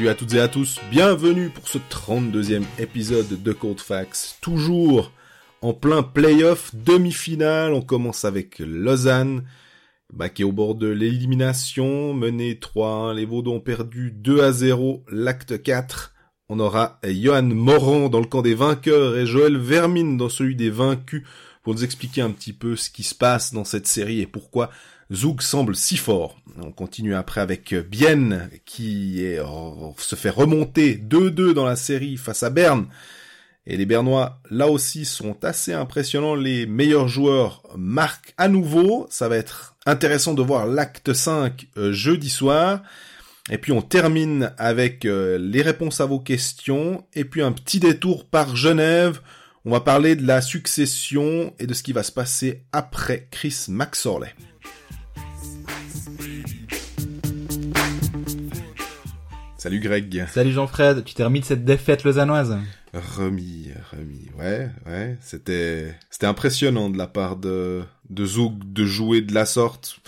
Salut à toutes et à tous, bienvenue pour ce 32e épisode de Code Fax. Toujours en plein playoff, demi-finale, on commence avec Lausanne, bah, qui est au bord de l'élimination, mené 3-1, les Vaudois ont perdu 2 à 0, l'acte 4. On aura Johan Morand dans le camp des vainqueurs et Joël Vermine dans celui des vaincus pour nous expliquer un petit peu ce qui se passe dans cette série et pourquoi Zoug semble si fort. On continue après avec Bienne qui est, se fait remonter 2-2 dans la série face à Berne. Et les Bernois, là aussi, sont assez impressionnants. Les meilleurs joueurs marquent à nouveau. Ça va être intéressant de voir l'acte 5 euh, jeudi soir. Et puis on termine avec euh, les réponses à vos questions. Et puis un petit détour par Genève. On va parler de la succession et de ce qui va se passer après Chris Maxorley. Salut Greg. Salut Jean-Fred, tu t'es remis de cette défaite lausannoise. Remis, remis, ouais, ouais, c'était, c'était impressionnant de la part de, de Zoug de jouer de la sorte,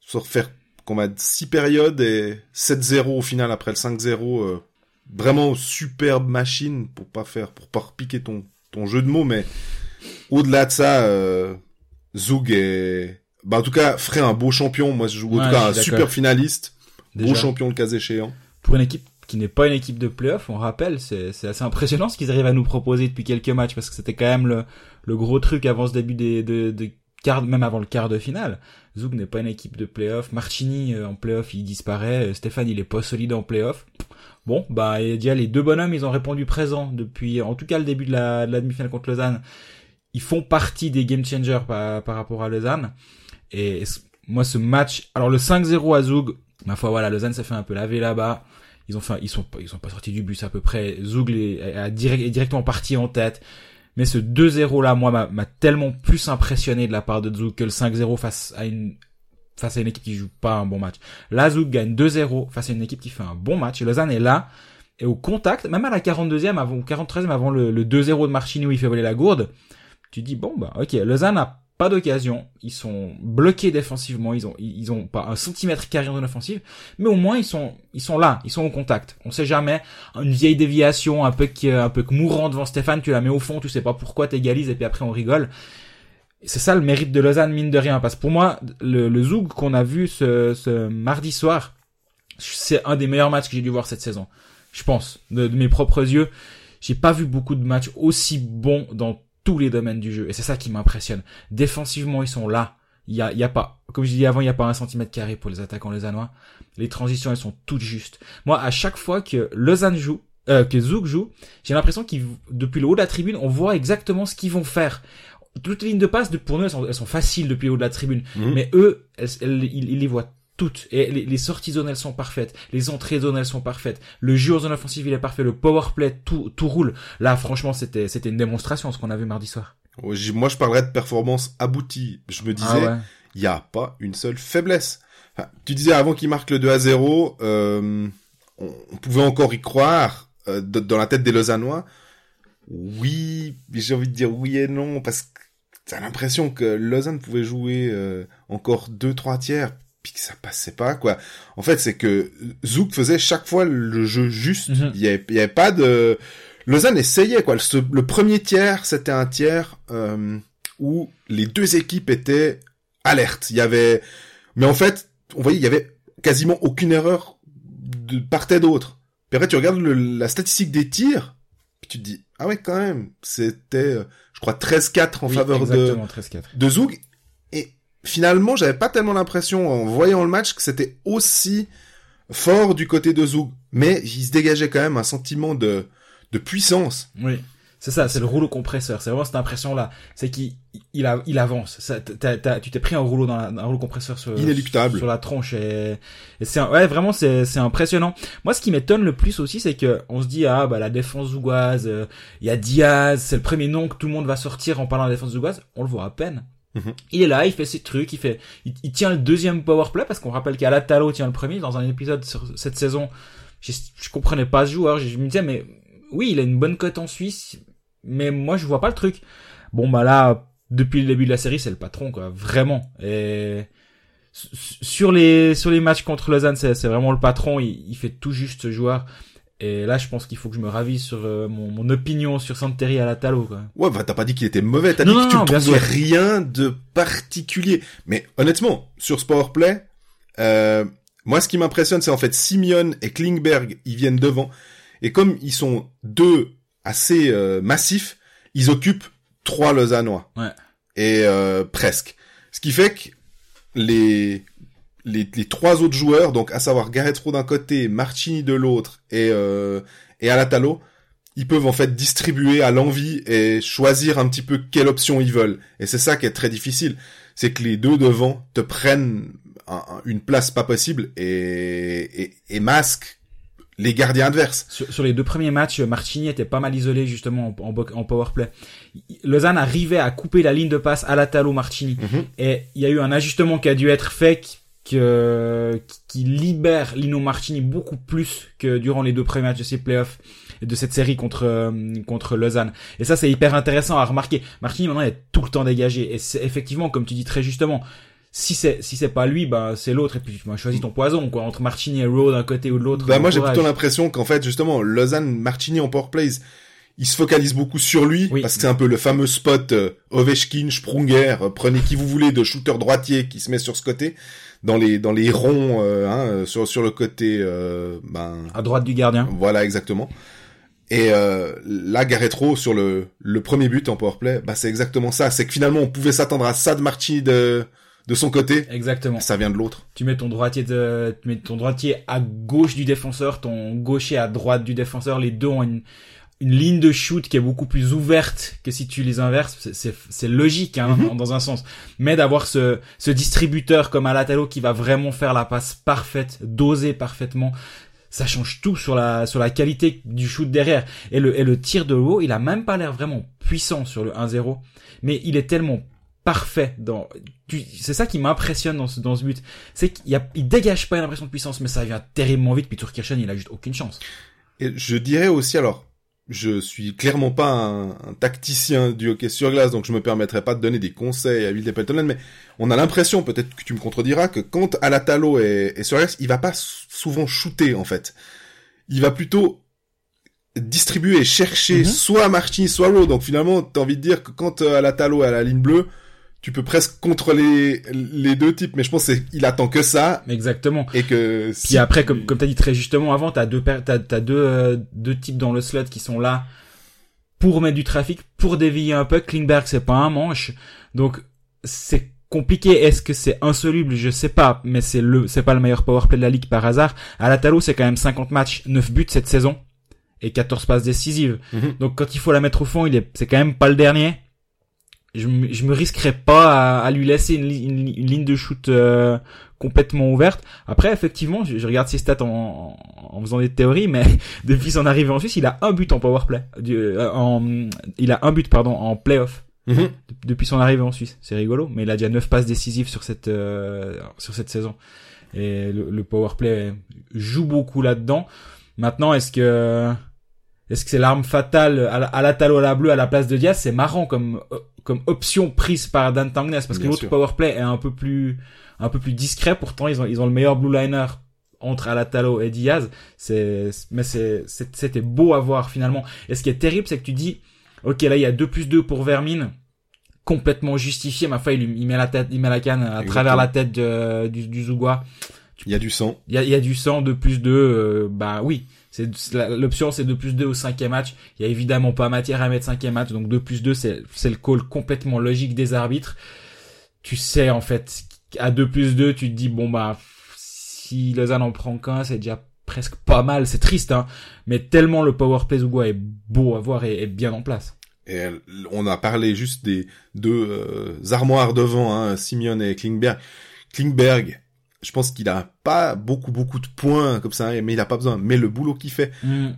sur faire qu'on a six périodes et 7-0 au final après le 5-0, euh, vraiment superbe machine pour pas faire, pour pas repiquer ton, ton jeu de mots, mais au-delà de ça, euh, Zoug est, bah en tout cas, ferait un beau champion, moi je joue en tout cas un super finaliste, beau champion le cas échéant pour une équipe qui n'est pas une équipe de playoff, on rappelle, c'est assez impressionnant ce qu'ils arrivent à nous proposer depuis quelques matchs, parce que c'était quand même le, le, gros truc avant ce début des, de, de quart, même avant le quart de finale. Zouk n'est pas une équipe de playoff. Marchini euh, en playoff il disparaît. Euh, Stéphane il est pas solide en playoff. Bon, bah y a les deux bonhommes, ils ont répondu présent depuis, en tout cas le début de la, de la demi-finale contre Lausanne. Ils font partie des game changers par, par rapport à Lausanne. Et moi ce match, alors le 5-0 à Zoug, ma foi voilà, Lausanne s'est fait un peu laver là-bas. Ils ont fait, ils sont, ils sont pas sortis du bus à peu près. Zoug est, direct, est directement parti en tête. Mais ce 2-0 là, moi, m'a tellement plus impressionné de la part de Zoug que le 5-0 face à une face à une équipe qui joue pas un bon match. Là, Zoug gagne 2-0 face à une équipe qui fait un bon match. Lausanne est là et au contact, même à la 42e avant, 43e avant le, le 2-0 de Marchini où il fait voler la gourde. Tu dis bon bah ok, Lausanne a pas d'occasion, ils sont bloqués défensivement, ils ont ils ont pas un centimètre carré dans l'offensive, mais au moins ils sont ils sont là, ils sont au contact. On sait jamais. Une vieille déviation un peu un peu mourant devant Stéphane, tu la mets au fond, tu sais pas pourquoi t'égalises et puis après on rigole. C'est ça le mérite de Lausanne mine de rien. Parce que pour moi le, le qu'on a vu ce, ce mardi soir, c'est un des meilleurs matchs que j'ai dû voir cette saison. Je pense. De, de mes propres yeux, j'ai pas vu beaucoup de matchs aussi bons dans tous les domaines du jeu. Et c'est ça qui m'impressionne. Défensivement, ils sont là. Il y a, il y a pas, comme je disais avant, il y a pas un centimètre carré pour les attaquants lausannois. Les transitions, elles sont toutes justes. Moi, à chaque fois que Lausanne joue, euh, que Zouk joue, j'ai l'impression qu'ils, depuis le haut de la tribune, on voit exactement ce qu'ils vont faire. Toutes les lignes de passe, pour nous, elles sont, elles sont faciles depuis le haut de la tribune. Mhm. Mais eux, ils les voient toutes. Et les, sorties zones, elles sont parfaites. Les entrées zones, elles sont parfaites. Le jeu en zone offensive, il est parfait. Le power play, tout, tout roule. Là, franchement, c'était, c'était une démonstration, ce qu'on a vu mardi soir. Moi, je parlerais de performance aboutie. Je me disais, ah il n'y a pas une seule faiblesse. tu disais avant qu'il marque le 2 à 0, euh, on, pouvait encore y croire euh, dans la tête des Lausannois. Oui, j'ai envie de dire oui et non, parce que t'as l'impression que Lausanne pouvait jouer euh, encore deux trois tiers puis que ça passait pas quoi. En fait, c'est que Zouk faisait chaque fois le jeu juste. Mhm. Il, y avait, il y avait pas de Lausanne essayait quoi. Le, premier tiers, c'était un tiers euh, où les deux équipes étaient alertes. Il y avait mais en fait, on voyait il y avait quasiment aucune erreur de part et d'autre. Puis après tu regardes la statistique des tirs, puis tu te dis ah ouais quand même, c'était euh, je crois 13-4 en faveur de de Zouk finalement, j'avais pas tellement l'impression en voyant le match que c'était aussi fort du côté de Zoug, mais il se dégageait quand même un sentiment de de puissance. Oui. C'est ça, c'est le rouleau compresseur. C'est vraiment cette impression-là. C'est qu'il il, il avance. Ça, tu t'es pris un rouleau dans la, un rouleau compresseur sur, Inéluctable. sur la tronche et, et c'est ouais vraiment c'est c'est impressionnant. Moi, ce qui m'étonne le plus aussi, c'est que on se dit ah bah la défense zougoise, euh, il y a Diaz, c'est le premier nom que tout le monde va sortir en parlant de la défense zougoise. On le voit à peine. Mhm. Il est là, il fait ses trucs, il fait, il, tient le deuxième power play parce qu'on rappelle qu'Alatalo tient le premier dans un épisode sur cette saison. Je, comprenais pas ce joueur, je, me disais mais oui, il a une bonne cote en Suisse, mais moi je vois pas le truc. Bon bah là, depuis le début de la série, c'est le patron quoi, vraiment. Et sur les sur les matchs contre Lausanne, c'est vraiment le patron, il, il fait tout juste ce joueur. Et là, je pense qu'il faut que je me ravise sur euh, mon, mon, opinion sur Santeri à la Talo. Quoi. Ouais, bah t'as pas dit qu'il était mauvais, t'as dit que tu ne trouvais rien de particulier. Mais honnêtement, sur ce powerplay, euh, moi ce qui m'impressionne, c'est en fait Simeon et Klingberg, ils viennent devant. Et comme ils sont deux assez euh, massifs, ils occupent trois Lausannois. Ouais. Et euh, presque. Ce qui fait que les les, les, trois autres joueurs, donc à savoir Gareth Rowe d'un côté, Marchini de l'autre et euh, et Alatalo, ils peuvent en fait distribuer à l'envie et choisir un petit peu quelle option ils veulent. Et c'est ça qui est très difficile, c'est que les deux devant te prennent une place pas possible et, et, et masquent les gardiens adverses. Sur, les deux premiers matchs, Marchini était pas mal isolé justement en, en, en powerplay. Lausanne arrivait à couper la ligne de passe à Marchini mhm. et il y a eu un ajustement qui a dû être fait qui libère Lino Martini beaucoup plus que durant les deux premiers matchs de ces playoffs de cette série contre euh, contre Lausanne. Et ça c'est hyper intéressant à remarquer. Martini maintenant est tout le temps dégagé et c'est effectivement comme tu dis très justement si c'est si c'est pas lui bah c'est l'autre et puis tu choisis ton poison quoi entre Martini et Rowe d'un côté ou de l'autre. Bah moi j'ai plutôt l'impression qu'en fait justement Lausanne Martini en power plays il se focalise beaucoup sur lui parce que c'est un peu le fameux spot euh, Ovechkin, Sprunger, euh, prenez qui vous voulez de shooter droitier qui se met sur ce côté dans les dans les ronds euh, hein, sur sur le côté euh, ben à droite du gardien. Voilà exactement. Et euh, là, Garretro sur le le premier but en powerplay, bah c'est exactement ça. C'est que finalement on pouvait s'attendre à ça de Martini de de son côté. Exactement. Ça vient de l'autre. Tu mets ton droitier de, tu mets ton droitier à gauche du défenseur, ton gaucher à droite du défenseur. Les deux ont une, une ligne de shoot qui est beaucoup plus ouverte que si tu les inverses. C'est logique hein, mhm. dans un sens. Mais d'avoir ce, ce distributeur comme Alatalo qui va vraiment faire la passe parfaite, doser parfaitement, ça change tout sur la sur la qualité du shoot derrière. Et le, et le tir de haut, il a même pas l'air vraiment puissant sur le 1-0, mais il est tellement parfait dans c'est ça qui m'impressionne dans ce dans ce but c'est qu'il a il dégage pas une impression de puissance mais ça vient terriblement vite puis Turkirchen il a juste aucune chance et je dirais aussi alors je suis clairement pas un, tacticien du hockey sur glace, donc je me permettrai pas de donner des conseils à Will Peltonen, mais on a l'impression, peut-être que tu me contrediras, que quand Alatalo est, est sur glace, il va pas souvent shooter, en fait. Il va plutôt distribuer, chercher mhm. soit Martin, soit Rowe. Donc finalement, t'as envie de dire que quand euh, Alatalo est à la ligne bleue, tu peux presque contrôler les deux types, mais je pense qu'il attend que ça. Exactement. Et que. Puis après, comme comme t'as dit très justement avant, t'as deux t'as t'as deux euh, deux types dans le slot qui sont là pour mettre du trafic, pour dévier un peu. Klingberg, c'est pas un manche, donc c'est compliqué. Est-ce que c'est insoluble? Je sais pas, mais c'est le c'est pas le meilleur powerplay de la ligue par hasard. À la Talo, c'est quand même 50 matchs, 9 buts cette saison et 14 passes décisives. Mhm. Donc quand il faut la mettre au fond, il est c'est quand même pas le dernier je, je me risquerais pas à, lui laisser une, ligne de shoot euh, complètement ouverte. Après, effectivement, je, regarde ses stats en, en, faisant des théories, mais depuis son arrivée en Suisse, il a un but en powerplay. Euh, en, il a un but, pardon, en playoff. Mm Depuis son arrivée en Suisse, c'est rigolo, mais il a déjà neuf passes décisives sur cette euh, sur cette saison. Et le, le powerplay joue beaucoup là-dedans. Maintenant, est-ce que est-ce que c'est l'arme fatale à la, à la Talo à la bleue à la place de Diaz? C'est marrant comme comme option prise par Dan Tangnes parce que l'autre powerplay est un peu plus un peu plus discret. Pourtant, ils ont ils ont le meilleur blue liner entre Alatalo et Diaz. C'est mais c'est c'était beau à voir finalement. Et ce qui est terrible, c'est que tu dis ok là il y a 2 plus 2 pour Vermine complètement justifié. Ma foi, il, met la tête, il met la canne à travers la tête du, du Zougois. Il y a du sang. Il y a, il y a du sang, de plus 2, euh, bah oui. C'est l'option c'est 2 plus 2 au cinquième match. Il y a évidemment pas matière à mettre cinquième match, donc 2 plus 2 c'est le call complètement logique des arbitres. Tu sais en fait à 2 plus 2 tu te dis bon bah si Lausanne en prend qu'un c'est déjà presque pas mal, c'est triste hein, mais tellement le power play Zougoua est beau à voir et est bien en place. Et on a parlé juste des deux euh, armoires devant, hein, Simeon et Klingberg. Klingberg, je pense qu'il a pas beaucoup beaucoup de points comme ça, mais il a pas besoin. Mais le boulot qu'il fait, mm.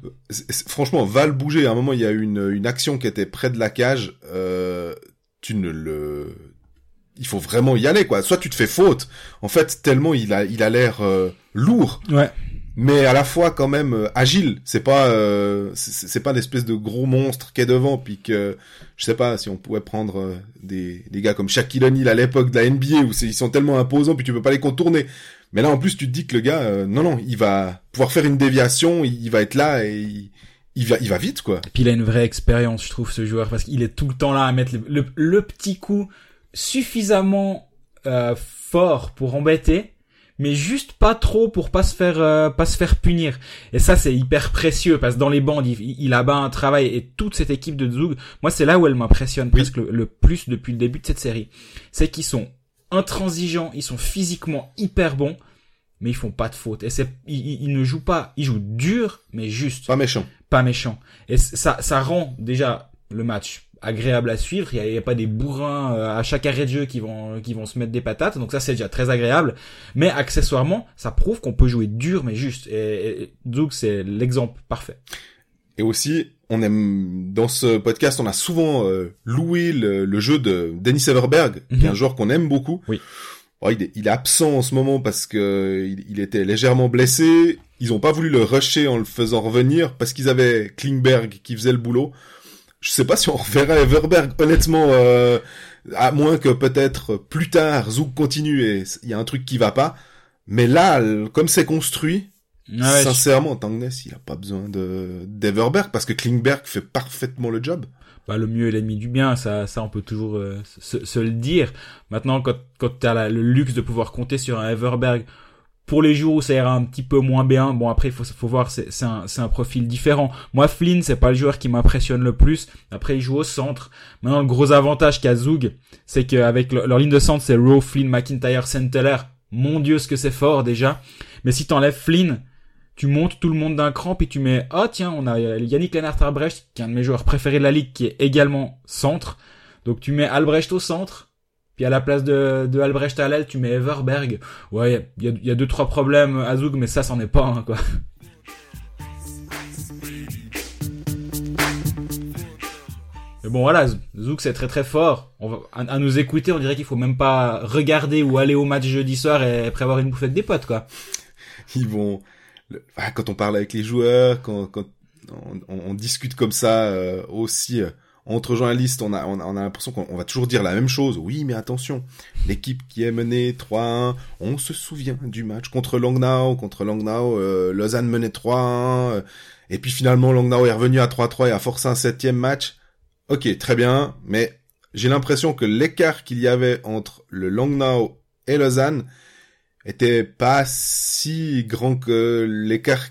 franchement, va le bouger. À un moment, il y a une une action qui était près de la cage. Euh, tu ne le, il faut vraiment y aller quoi. Soit tu te fais faute. En fait, tellement il a il a l'air euh, lourd. Ouais. Mais à la fois quand même euh, agile. C'est pas euh, c'est pas l'espèce de gros monstre qui est devant puis que je sais pas si on pouvait prendre euh, des des gars comme Shaquille O'Neal à l'époque de la NBA où ils sont tellement imposants puis tu peux pas les contourner. Mais là en plus tu te dis que le gars non non, il va pouvoir faire une déviation, il, va être là et il, va, il va vite, quoi. Et puis il a une vraie expérience, je trouve, ce joueur, parce qu'il est tout le temps là à mettre le, le, petit coup suffisamment euh, fort pour embêter, mais juste pas trop pour pas se faire euh, pas se faire punir. Et ça c'est hyper précieux parce que dans les bandes il, il abat un travail et toute cette équipe de Zug, moi c'est là où elle m'impressionne presque le, plus depuis le début de cette série, c'est qu'ils sont intransigeants, ils sont physiquement hyper bons, mais ils font pas de faute. Et c'est ils, ils, ne jouent pas, ils jouent dur mais juste. Pas méchant. Pas méchant. Et ça ça rend déjà le match agréable à suivre. Il n'y a, pas des bourrins euh, à chaque arrêt de jeu qui vont qui vont se mettre des patates. Donc ça c'est déjà très agréable. Mais accessoirement, ça prouve qu'on peut jouer dur mais juste. Et, donc c'est l'exemple parfait. Et aussi, on aime dans ce podcast, on a souvent euh, loué le, jeu de Dennis Everberg, qui est un mhm. joueur qu'on aime beaucoup. Oui. il, est, il, est, absent en ce moment parce que il, il était légèrement blessé. Ils ont pas voulu le rusher en le faisant revenir parce qu'ils avaient Klingberg qui faisait le boulot je sais pas si on reverra Everberg, honnêtement, euh, à moins que peut-être plus tard Zouk continue et il y a un truc qui va pas. Mais là, comme c'est construit, sincèrement, Tangness, il a pas besoin de d'Everberg parce que Klingberg fait parfaitement le job. Bah, le mieux est l'ennemi du bien, ça, ça on peut toujours euh, se, se, le dire. Maintenant, quand, quand tu as le luxe de pouvoir compter sur un Everberg pour les jours où ça ira un petit peu moins bien, bon après il faut, voir, c'est un, un profil différent. Moi Flynn, c'est pas le joueur qui m'impressionne le plus. Après il joue au centre. Maintenant le gros avantage qu'a Zug, c'est qu'avec leur ligne de centre c'est Rowe, Flynn, McIntyre, Senteller. Mon dieu ce que c'est fort déjà. Mais si t'enlèves Flynn, tu montes tout le monde d'un cran puis tu mets oh tiens on a Yannick Lennart Albrecht qui est un de mes joueurs préférés de la ligue qui est également centre. Donc tu mets Albrecht au centre puis à la place de, de Albrecht l'aile, tu mets Everberg. Ouais, il y a, y a, deux trois problèmes à Zug, mais ça, c'en est pas un, quoi. Mais bon voilà, Zouk c'est très très fort. On va, à, nous écouter, on dirait qu'il faut même pas regarder ou aller au match jeudi soir et prévoir une bouffette des potes quoi. Ils vont, quand on parle avec les joueurs, quand, on, discute comme ça euh, aussi, euh, entre journalistes, on a, on a, l'impression qu'on va toujours dire la même chose. Oui, mais attention, l'équipe qui est menée 3-1, on se souvient du match contre Langnau, contre Langnau, euh, Lausanne menait 3-1, euh, et puis finalement Langnau est revenu à 3-3 et a forcé un septième match. Ok, très bien, mais j'ai l'impression que l'écart qu'il y avait entre le Langnau et Lausanne était pas si grand que l'écart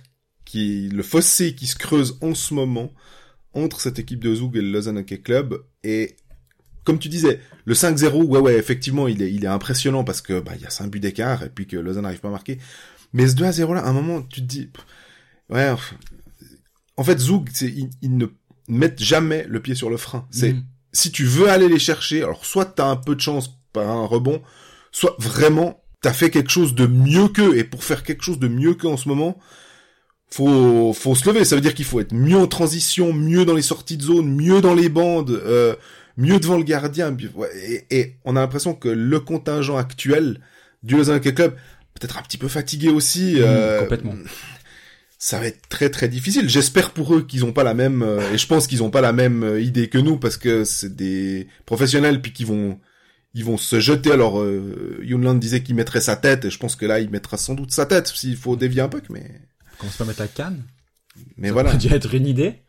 qui, le fossé qui se creuse en ce moment entre cette équipe de Zug et le Lausanne Hockey Club. Et comme tu disais, le 5-0, ouais, ouais, effectivement, il est, il est impressionnant parce que bah il y a 5 buts d'écart et puis que Lausanne n'arrive pas à marquer. Mais ce 2 0 là, à un moment, tu te dis, ouais, en fait, Zug, ils, ils, ne mettent jamais le pied sur le frein. C'est mm. si tu veux aller les chercher, alors soit t'as un peu de chance par un rebond, soit vraiment t'as fait quelque chose de mieux qu'eux. Et pour faire quelque chose de mieux qu'eux en ce moment, faut faut se lever. Ça veut dire qu'il faut être mieux en transition, mieux dans les sorties de zone, mieux dans les bandes, euh, mieux devant le gardien. Et, et on a l'impression que le contingent actuel du Lausanne Club peut-être un petit peu fatigué aussi. Mmh, euh, complètement. Ça va être très très difficile. J'espère pour eux qu'ils ont pas la même euh, et je pense qu'ils ont pas la même euh, idée que nous parce que c'est des professionnels puis qui vont ils vont se jeter. Alors euh, Yunland disait qu'il mettrait sa tête et je pense que là il mettra sans doute sa tête s'il faut dévier un peu mais qu'on se pas mettre à Cannes. Mais ça voilà. Ça dû être une idée.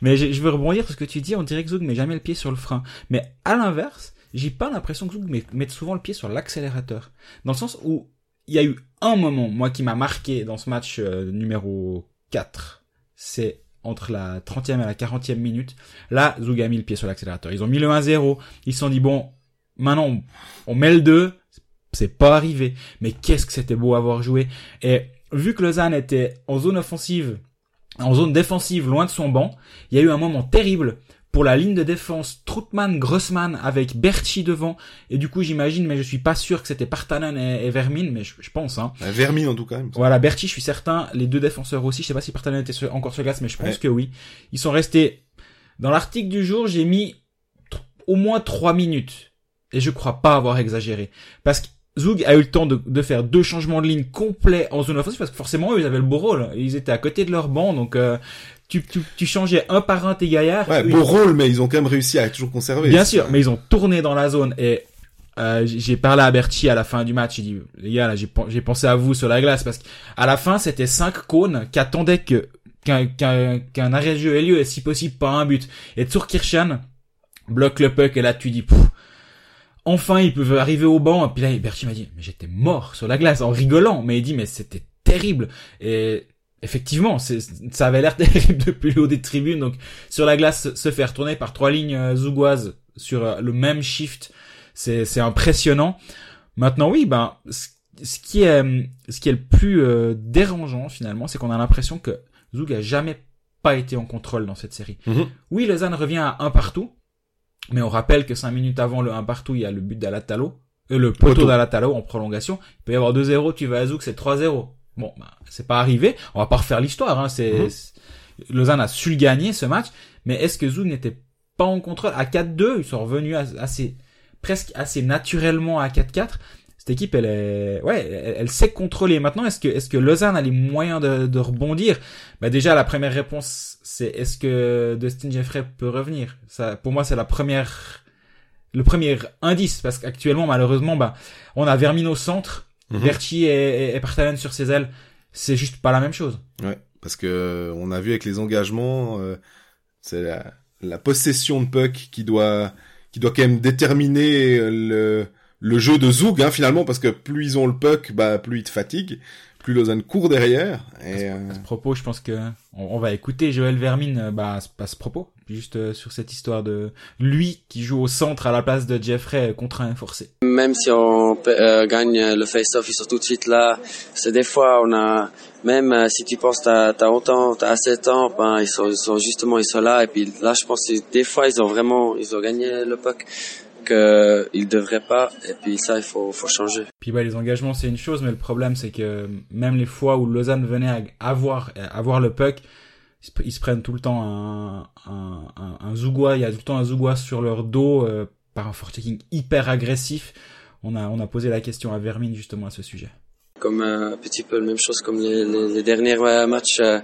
Mais je veux rebondir sur ce que tu dis, on dirait que Zug met jamais le pied sur le frein. Mais à l'inverse, j'ai pas l'impression que Zug met souvent le pied sur l'accélérateur. Dans le sens où il y a eu un moment, moi, qui m'a marqué dans ce match euh, numéro 4. C'est entre la 30e et la 40e minute. Là, Zug a mis le pied sur l'accélérateur. Ils ont mis le 1-0. Ils se sont dit, bon, maintenant, on met le 2. C'est pas arrivé. Mais qu'est-ce que c'était beau avoir joué. Et vu que Lausanne était en zone offensive, en zone défensive, loin de son banc, il y a eu un moment terrible pour la ligne de défense Troutman Grossman avec Berchi devant. Et du coup j'imagine mais je suis pas sûr que c'était Partanen et, Vermin mais je, pense hein. Vermin en tout cas. Voilà Berchi je suis certain les deux défenseurs aussi je sais pas si Partanen était encore sur glace mais je pense que oui. Ils sont restés. Dans l'article du jour j'ai mis au moins trois minutes. Et je crois pas avoir exagéré. Parce que Zug a eu le temps de, de, faire deux changements de ligne complets en zone offensive parce que forcément eux ils avaient le beau rôle. Ils étaient à côté de leur banc donc euh, tu, tu, tu, changeais un par un tes gaillards. Ouais, beau rôle mais ils ont quand même réussi à toujours conserver. Bien sûr, mais ils ont tourné dans la zone et euh, j'ai parlé à Berti à la fin du match. J'ai dit les gars là j'ai pensé à vous sur la glace parce qu'à la fin c'était cinq cônes qui attendaient que qu'un qu'un qu'un arrêt de jeu ait lieu et si possible pas un but. Et Tsurkirchan bloque le puck et là tu dis Pouf, enfin ils peuvent arriver au banc. Et puis là, Berti m'a dit, mais j'étais mort sur la glace en rigolant. Mais il dit, mais c'était terrible. Et effectivement, ça avait l'air terrible depuis le haut des tribunes. Donc sur la glace, se faire tourner par trois lignes euh, zougoises sur euh, le même shift, c'est impressionnant. Maintenant, oui, ben ce qui est ce qui est le plus euh, dérangeant finalement, c'est qu'on a l'impression que Zoug a jamais pas été en contrôle dans cette série. Mm-hmm. Oui, Lausanne revient à un partout, mais on rappelle que cinq minutes avant le 1 partout, il y a le but d'Alatalo, euh, le poteau d'Alatalo en prolongation. Il peut y avoir 2-0, tu vas à Zouk, c'est 3-0. Bon, bah, c'est pas arrivé. On va pas refaire l'histoire. Hein. C'est mhm. Lausanne a su le gagner ce match, mais est-ce que Zouk n'était pas en contrôle? À 4-2 Ils sont revenus assez presque assez naturellement à 4-4 cette équipe, elle est, ouais, elle, sait contrôler. Maintenant, est-ce que, est-ce que Lausanne a les moyens de, de rebondir? Bah déjà, la première réponse, c'est est-ce que Dustin Jeffrey peut revenir? Ça, pour moi, c'est la première, le premier indice, parce qu'actuellement, malheureusement, bah, on a Vermin au centre, mm Verti et, et, sur ses ailes. C'est juste pas la même chose. Ouais, parce que on a vu avec les engagements, euh, c'est la, la possession de puck qui doit, qui doit quand même déterminer le le jeu de Zoug hein, finalement parce que plus ils ont le puck, bah plus ils te fatiguent, plus Lausanne court derrière. Et, à, ce, propos, je pense que on, va écouter Joël Vermine euh, bah, à ce propos, juste euh, sur cette histoire de lui qui joue au centre à la place de Jeffrey contraint et forcé. Même si on euh, gagne le face-off, ils sont tout de suite là. C'est des fois on a même si tu penses t'as as autant, t'as assez de temps, ben ils sont, ils sont justement ils sont là et puis là je pense que des fois ils ont vraiment ils ont gagné le puck qu'il il devrait pas et puis ça il faut faut changer. Puis bah les engagements c'est une chose mais le problème c'est que même les fois où Lausanne venait avoir avoir le puck ils se prennent tout le temps un un, un, un il y a tout le temps un Zougois sur leur dos euh, par un foretaking hyper agressif. On a on a posé la question à Vermine justement à ce sujet comme euh, un petit peu la même chose comme les, les, les derniers matchs. Euh,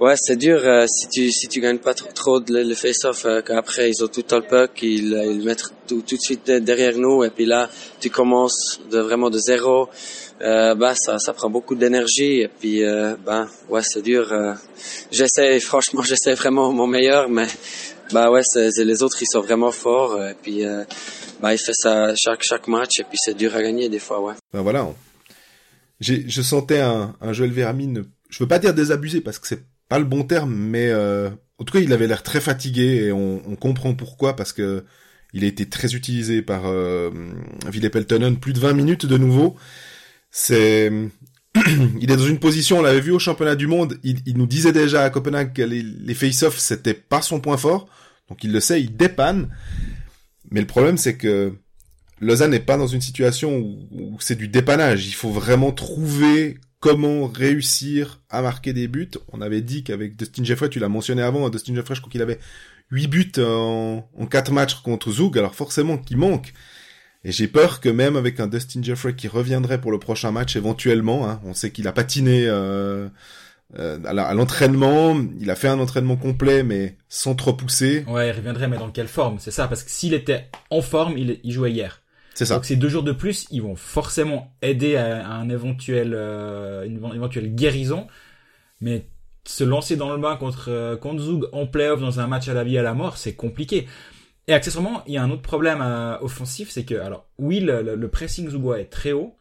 ouais, c'est dur euh, si tu si tu gagnes pas trop, trop de le face-off. qu'après ils ont tout le puck, ils, ils mettent tout, tout de suite derrière nous et puis là tu commences de vraiment de zéro. bah ça ça prend beaucoup d'énergie et puis ben ouais c'est dur. j'essaie franchement j'essaie vraiment mon meilleur mais bah ouais c'est, les autres ils sont vraiment forts et puis bah il fait ça chaque chaque match et puis c'est dur à gagner des fois ouais. Ben voilà je sentais un, un Joël Vermine, je veux pas dire désabusé parce que c'est pas le bon terme, mais euh, en tout cas il avait l'air très fatigué et on, comprend pourquoi parce que il a été très utilisé par euh, Peltonen, plus de 20 minutes de nouveau. C'est il est dans une position, on l'avait vu au championnat du monde, il, nous disait déjà à Copenhague que les, les face-off c'était pas son point fort, donc il le sait, il dépanne. Mais le problème c'est que Lausanne n'est pas dans une situation où, c'est du dépannage. Il faut vraiment trouver comment réussir à marquer des buts. On avait dit qu'avec Dustin Jeffrey, tu l'as mentionné avant, Dustin Jeffrey, je crois qu'il avait 8 buts en, en 4 matchs contre Zug, alors forcément qu'il manque. Et j'ai peur que même avec un Dustin Jeffrey qui reviendrait pour le prochain match éventuellement, hein, on sait qu'il a patiné euh, euh, à l'entraînement, il a fait un entraînement complet mais sans trop pousser. Ouais, il reviendrait mais dans quelle forme? C'est ça, parce que s'il était en forme, il, il jouait hier. C'est ça. Donc ces deux jours de plus, ils vont forcément aider à, un éventuel, euh, une éventuelle guérison. Mais se lancer dans le bain contre euh, contre Zug en playoff dans un match à la vie à la mort, c'est compliqué. Et accessoirement, il y a un autre problème euh, offensif, c'est que alors oui, le, le pressing Zugois est très haut,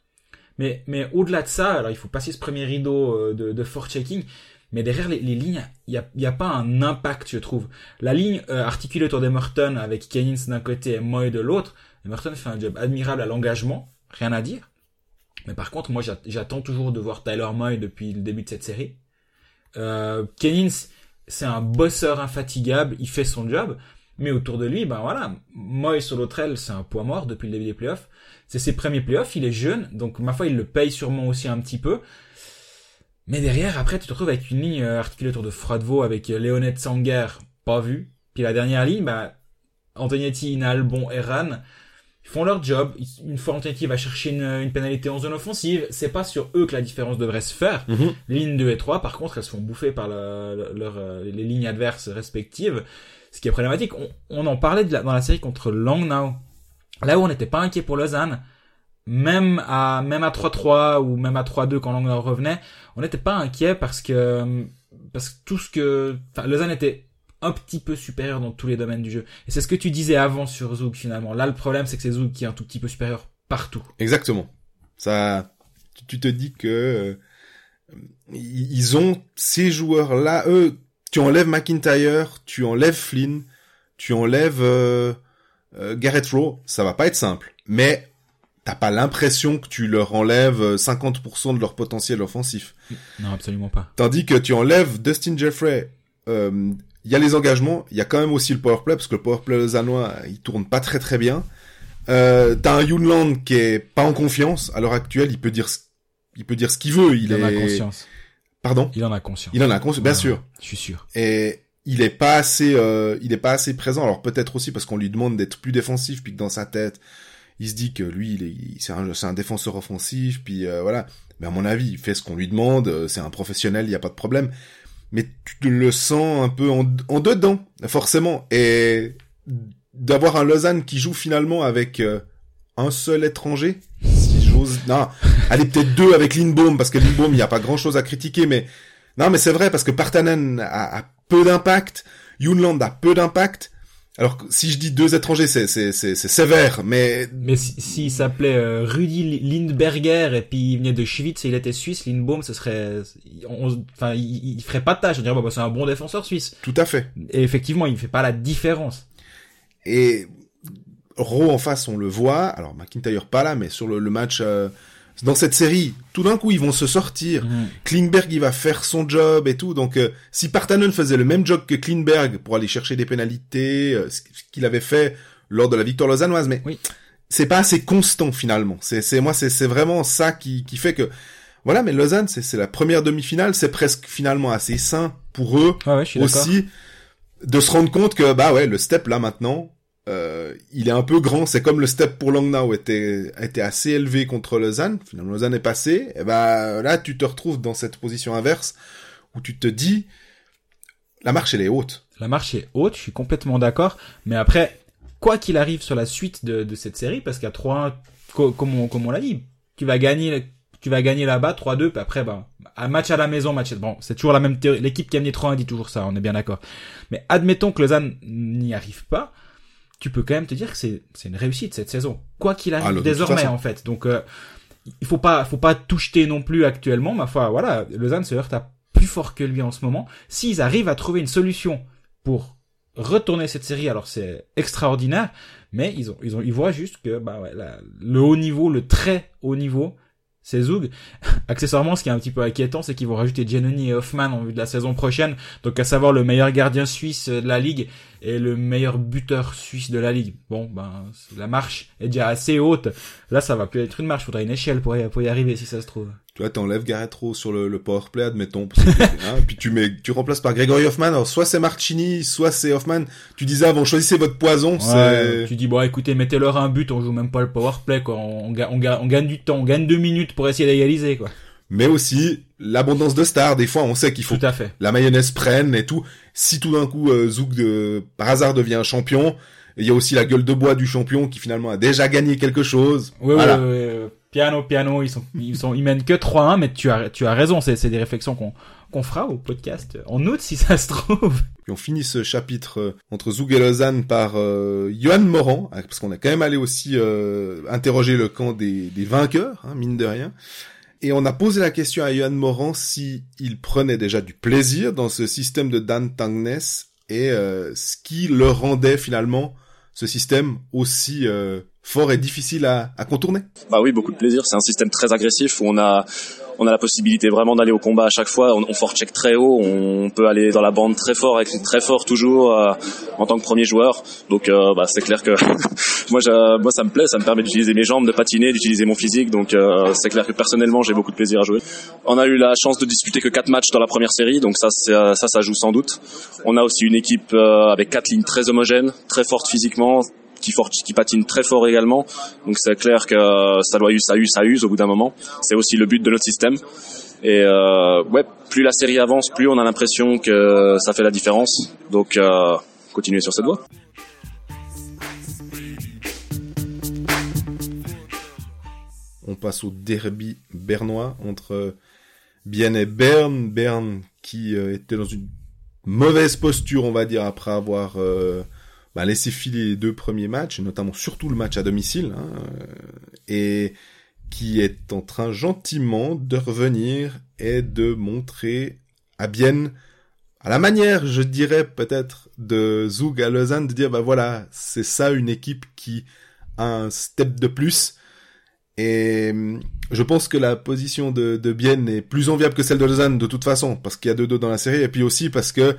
mais mais au-delà de ça, alors il faut passer ce premier rideau euh, de, de checking. Mais derrière les, les lignes, il y a, y a, pas un impact, je trouve. La ligne euh, articulée autour Merton avec Keynes d'un côté et Moy de l'autre, Merton fait un job admirable à l'engagement, rien à dire. Mais par contre, moi, j'attends toujours de voir Tyler Moy depuis le début de cette série. Euh, c'est un bosseur infatigable, il fait son job, mais autour de lui, ben voilà, Moy sur l'autre c'est un poids mort depuis le début des playoffs. C'est ses premiers playoffs, il est jeune, donc ma foi, il le paye sûrement aussi un petit peu. Mais derrière, après, tu te retrouves avec une ligne euh, articulée autour de Froidevaux avec euh, Léonet Sanger, pas vu. Puis la dernière ligne, bah, Antonietti, Inal, Bon, Eran ils font leur job. Une fois qui va chercher une, une, pénalité en zone offensive, c'est pas sur eux que la différence devrait se faire. Les lignes 2 et 3, par contre, elles se font bouffer par le, leur, euh, les lignes adverses respectives, ce qui est problématique. On, on en parlait de la, dans la série contre Langnau, là où on n'était pas inquiet pour Lausanne, même à même à 3-3 ou même à 3-2 quand Langnau revenait, on n'était pas inquiet parce que parce que tout ce que enfin Lausanne était un petit peu supérieur dans tous les domaines du jeu. Et c'est ce que tu disais avant sur Zouk finalement. Là le problème c'est que c'est Zouk qui est un tout petit peu supérieur partout. Exactement. Ça tu te dis que euh, ils ont ces joueurs là eux tu enlèves McIntyre, tu enlèves Flynn, tu enlèves euh, euh, Garrett Rowe, ça va pas être simple. Mais t'as pas l'impression que tu leur enlèves 50% de leur potentiel offensif. Non, absolument pas. Tandis que tu enlèves Dustin Jeffrey, euh, il y a les engagements, il y a quand même aussi le powerplay, parce que le powerplay lausannois, il tourne pas très très bien. Euh, t'as un Yunland qui est pas en confiance, à l'heure actuelle, il peut dire, il peut dire ce qu'il veut, il, il est... en a conscience. Pardon? Il en a conscience. Il en a conscience, bien Ouais, sûr. Je suis sûr. Et il est pas assez, euh, il est pas assez présent. Alors peut-être aussi parce qu'on lui demande d'être plus défensif, puis que dans sa tête, il se dit que lui, il est, c'est un, c'est un défenseur offensif, puis euh, voilà. Mais à mon avis, il fait ce qu'on lui demande. euh, C'est un professionnel, il y a pas de problème. Mais tu le sens un peu en, en dedans, forcément. Et d'avoir un Lausanne qui joue finalement avec euh, un seul étranger, si j'ose. Non, allez peut-être deux avec Lindbaum parce que Lindbaum, il n'y a pas grand-chose à critiquer, mais non, mais c'est vrai parce que Partanen a, a peu d'impact, Junland a peu d'impact. Alors si je dis deux étrangers, c'est c'est c'est c'est sévère, mais Mais si- s'il s'appelait euh, Rudy Lindberger et puis il venait de Schwitz et il était suisse, Lindbaum, ce serait, enfin, il, il ferait pas de tâche. On dirait, bah, bah, c'est un bon défenseur suisse. tout à fait. Et effectivement, il fait pas la différence. Et Rowe en face, on le voit. Alors McIntyre pas là, mais sur le, le match euh, dans cette série, tout d'un coup ils vont se sortir. Klingberg il va faire son job et tout. Donc euh, si Partanen faisait le même job que Klingberg pour aller chercher des pénalités, euh, ce qu'il avait fait lors de la victoire lausannoise, mais Oui. c'est pas assez constant finalement. C'est c'est moi c'est vraiment ça qui qui fait que voilà. Mais Lausanne c'est c'est la première demi-finale, c'est presque finalement assez sain pour eux ouais, d'accord. aussi de se rendre compte que bah ouais le step là maintenant euh, il est un peu grand c'est comme le step pour Langnau était était assez élevé contre Lausanne finalement Lausanne est passé et bah là tu te retrouves dans cette position inverse où tu te dis la marche elle est haute La marche est haute, je suis complètement d'accord. Mais après, quoi qu'il arrive sur la suite de, de cette série, parce qu'à 3-1, co- comme on, comme on l'a dit, tu vas gagner, tu vas gagner là-bas 3-2, puis après, ben, un match à la maison, match, bon, c'est toujours la même théorie. L'équipe qui a gagné 3-1 dit toujours ça, on est bien d'accord. Mais admettons que Lausanne n'y arrive pas, tu peux quand même te dire que c'est, c'est une réussite cette saison. Quoi qu'il arrive Ah, toute désormais, en fait. Donc, euh, il faut pas, faut pas tout jeter non plus actuellement. Ma foi, voilà, Lausanne se heurte à plus fort que lui en ce moment. S'ils arrivent à trouver une solution pour retourner cette série, alors c'est extraordinaire, mais ils ont, ils ont, ils voient juste que, bah ouais, la- le haut niveau, le très haut niveau, c'est Zoug. Accessoirement, ce qui est un petit peu inquiétant, c'est qu'ils vont rajouter Giannoni et Hoffman en vue de la saison prochaine. Donc, à savoir le meilleur gardien suisse de la ligue et le meilleur buteur suisse de la ligue. Bon, ben, la marche est déjà assez haute. Là, ça va plus être une marche. Faudrait une échelle pour y, pour y arriver, si ça se trouve. Tu vois t'enlèves Garrett Rowe sur le, le powerplay admettons parce que- hein, puis tu mets tu remplaces par Gregory Hoffman alors soit c'est Marchini soit c'est Hoffman tu disais avant choisissez votre poison Ouais, tu dis bon écoutez mettez-leur un but on joue même pas le power play quoi on, on, on, on gagne du temps on gagne deux minutes pour essayer d'égaliser quoi mais aussi l'abondance de stars des fois on sait qu'il faut tout à fait la mayonnaise prenne et tout. Si tout d'un coup euh, Zouk de, par hasard devient un champion, il y a aussi la gueule de bois du champion qui finalement a déjà gagné quelque chose. ouais, voilà. ouais, ouais, ouais. Piano piano ils sont ils sont ils mènent que 3-1 mais tu as tu as raison c'est c'est des réflexions qu'on qu'on fera au podcast en août si ça se trouve Puis on finit ce chapitre euh, entre Zouk et Lausanne par euh, Johan Moran, hein, parce qu'on est quand même allé aussi euh, interroger le camp des, des vainqueurs, hein, mine de rien. Et on a posé la question à Johan Moran si il prenait déjà du plaisir dans ce système de Dan Tangnes et euh, ce qui le rendait finalement ce système aussi euh, fort et difficile à, à contourner. Bah oui, beaucoup de plaisir. C'est un système très agressif où on a on a la possibilité vraiment d'aller au combat à chaque fois. On, on forecheck très haut, on peut aller dans la bande très fort, très fort toujours euh, en tant que premier joueur. Donc euh, bah, c'est clair que moi, je- moi ça me plaît, ça me permet d'utiliser mes jambes, de patiner, d'utiliser mon physique. Donc euh, c'est clair que personnellement j'ai beaucoup de plaisir à jouer. On a eu la chance de disputer que quatre matchs dans la première série, donc ça euh, ça ça joue sans doute. On a aussi une équipe euh, avec quatre lignes très homogènes, très fortes physiquement qui, patine très fort également. Donc c'est clair que ça doit ça use, ça use au bout d'un moment. C'est aussi le but de notre système. Et euh, ouais, plus la série avance, plus on a l'impression que ça fait la différence. Donc euh, continuez sur cette voie. On passe au derby bernois entre Bienne et Berne. Berne qui euh, était dans une mauvaise posture, on va dire, après avoir euh, bah, laissé filer les deux premiers matchs, notamment surtout le match à domicile, hein, et qui est en train gentiment de revenir et de montrer à Bienne, à la manière, je dirais peut-être, de Zug à Lausanne, de dire, bah voilà, c'est ça une équipe qui a un step de plus, et hum, je pense que la position de, de Bienne est plus enviable que celle de Lausanne de toute façon, parce qu'il y a deux 2 dans la série, et puis aussi parce que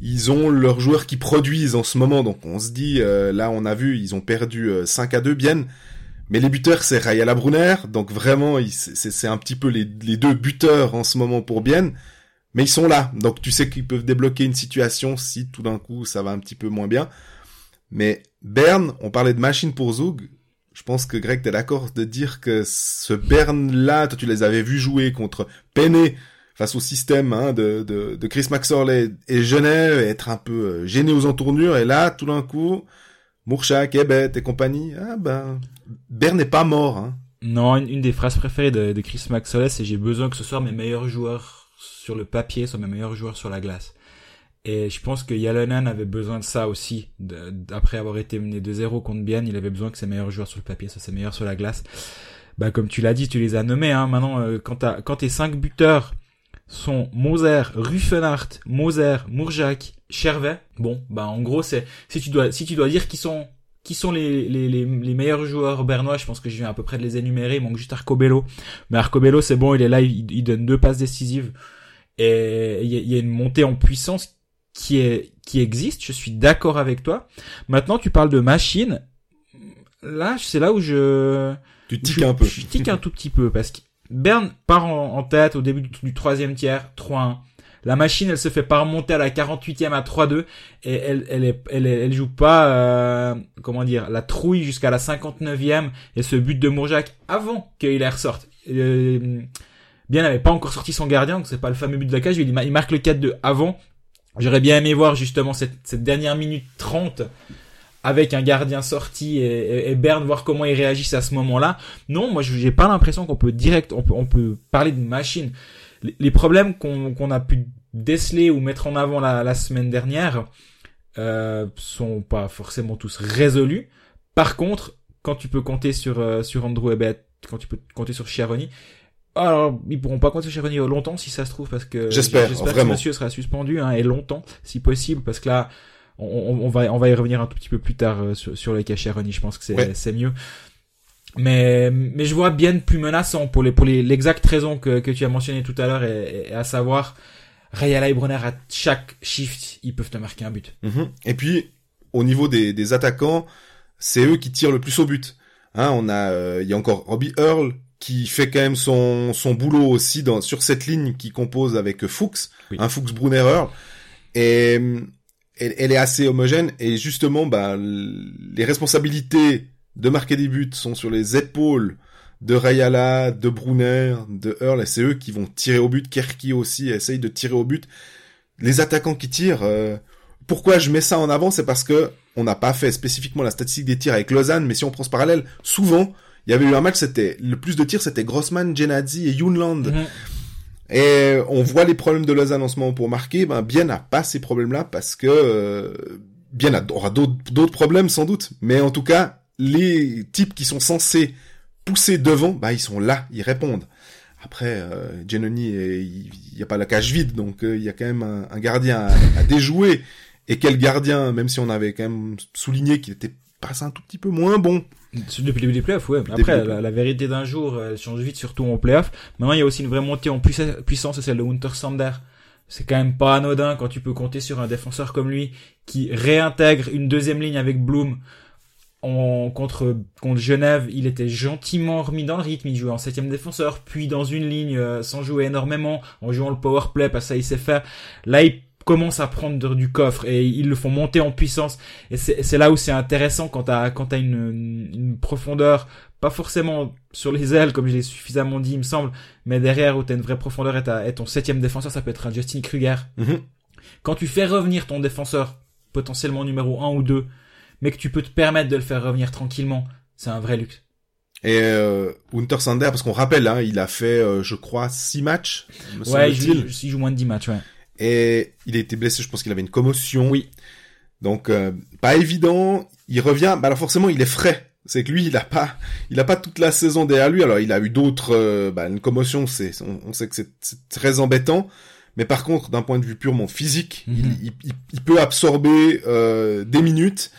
ils ont leurs joueurs qui produisent en ce moment. Donc on se dit, euh, là on a vu, ils ont perdu 5 euh, à 2 Bienne, mais les buteurs c'est Rayala Brunner, donc vraiment c'est un petit peu les, les, deux buteurs en ce moment pour Bienne, mais ils sont là, donc tu sais qu'ils peuvent débloquer une situation si tout d'un coup ça va un petit peu moins bien. Mais Berne, on parlait de machine pour Zug, je pense que Greg, t'es d'accord de dire que ce Berne-là, toi tu les avais vus jouer contre Penne face au système hein, de, de, de, Chris Maxorley et Genève, être un peu euh, gêné aux entournures, et là, tout d'un coup, Mourchak, Ebet et compagnie, ah ben, Berne n'est pas mort. Hein. Non, une, des phrases préférées de, Chris Maxorley, c'est j'ai besoin que ce soit mes meilleurs joueurs sur le papier, soient mes meilleurs joueurs sur la glace. Et je pense que Yalonen avait besoin de ça aussi. Après avoir été mené de 0 contre Bien, il avait besoin que ses meilleurs joueurs sur le papier soient ses meilleurs sur la glace. Bah comme tu l'as dit, tu les as nommés. Hein. Maintenant, euh, quand tes cinq buteurs sont Moser, Ruffenhardt, Moser, Mourjak, Chervet, bon, bah en gros c'est si tu dois si tu dois dire qui sont qui sont les, les, les, meilleurs joueurs bernois, je pense que je viens à peu près de les énumérer, il manque juste Arcobello. Mais Arcobello, c'est bon, il est là, il, donne deux passes décisives. Et il y, a une montée en puissance qui est qui existe. Je suis d'accord avec toi. Maintenant, tu parles de machine. Là, c'est là où je tu tiques un peu. Je tique un tout petit peu parce que Berne part en, tête au début du, troisième tiers, 3-1. La machine, elle se fait pas remonter à la 48e à 3-2 et elle, elle, est, elle, joue pas, euh, comment dire, la trouille jusqu'à la 59e et ce but de Mourjac avant qu'il ressorte. Euh, Bien n'avait pas encore sorti son gardien, donc c'est pas le fameux but de la cage. Il, marque le 4-2 avant J'aurais bien aimé voir justement cette, dernière minute 30 avec un gardien sorti et, et, Berne voir comment ils réagissent à ce moment-là. Non, moi j'ai pas l'impression qu'on peut direct, on peut, on peut parler de machine. Les, problèmes qu'on qu'on a pu déceler ou mettre en avant la, la semaine dernière euh, sont pas forcément tous résolus. Par contre, quand tu peux compter sur euh, sur Andrew quand tu peux compter sur Chironi, alors, ils pourront pas compter sur René longtemps si ça se trouve parce que j'espère que monsieur sera suspendu hein, et longtemps si possible parce que là on, on, va on va y revenir un tout petit peu plus tard euh, sur, sur les cas René, je pense que c'est c'est mieux. Mais mais je vois bien plus menaçant pour les pour les l'exacte raison que que tu as mentionné tout à l'heure et, à savoir Rayala et Brunner à chaque shift ils peuvent te marquer un but. Mhm. Et puis au niveau des des attaquants c'est eux qui tirent le plus au but. Hein, on a euh, il y a encore Robbie Earl qui fait quand même son, son boulot aussi dans, sur cette ligne qui compose avec Fuchs, un Fuchs Brunner. Et elle, elle, est assez homogène et justement, bah, les responsabilités de marquer des buts sont sur les épaules de Rayala, de Brunner, de Earl, et c'est eux qui vont tirer au but. Kerky aussi essaye de tirer au but. Les attaquants qui tirent, euh, pourquoi je mets ça en avant, c'est parce que on n'a pas fait spécifiquement la statistique des tirs avec Lausanne, mais si on prend ce parallèle, souvent, il y avait eu un match, c'était le plus de tirs, c'était Grossman, Genadzi et Yunland. Mhm. Et on voit les problèmes de Lausanne en ce moment pour marquer. Ben, Bien n'a pas ces problèmes-là parce que euh, Bien aura d'autres problèmes sans doute. Mais en tout cas, les types qui sont censés pousser devant, bah ils sont là, ils répondent. Après, euh, il n'y a pas la cage vide, donc euh, il y a quand même un, gardien à, déjouer. Et quel gardien, même si on avait quand même souligné qu'il était passé un tout petit peu moins bon depuis le début des playoffs, ouais. Après, la, vérité d'un jour elle change vite, surtout en playoffs. Maintenant, il y a aussi une vraie montée en puissance, c'est celle de Winter Sander. C'est quand même pas anodin quand tu peux compter sur un défenseur comme lui qui réintègre une deuxième ligne avec Bloom. En, contre, contre Genève, il était gentiment remis dans le rythme, il jouait en septième défenseur, puis dans une ligne euh, sans jouer énormément, en jouant le power play, parce que ça il sait faire. Là, il commencent à prendre du coffre et ils le font monter en puissance. Et c'est là où c'est intéressant quand t'as quand t'as une, une profondeur, pas forcément sur les ailes comme je l'ai suffisamment dit, il me semble, mais derrière où t'as une vraie profondeur et, et ton septième défenseur, ça peut être un Justin Kruger. Mhm. Quand tu fais revenir ton défenseur potentiellement numéro 1 ou 2, mais que tu peux te permettre de le faire revenir tranquillement, c'est un vrai luxe. Et euh, Hunter Sander, parce qu'on rappelle, hein, il a fait, euh, je crois, 6 matchs. ouais, il joue, moins de 10 matchs, ouais. Et il a été blessé, je pense qu'il avait une commotion. Oui. Donc, euh, pas évident. Il revient, bah alors forcément, il est frais. C'est que lui, il a pas, il a pas toute la saison derrière lui. Alors, il a eu d'autres, euh, bah, une commotion, c'est, on, sait que c'est très embêtant. Mais par contre, d'un point de vue purement physique, mhm. il, il, il, peut absorber euh, des minutes.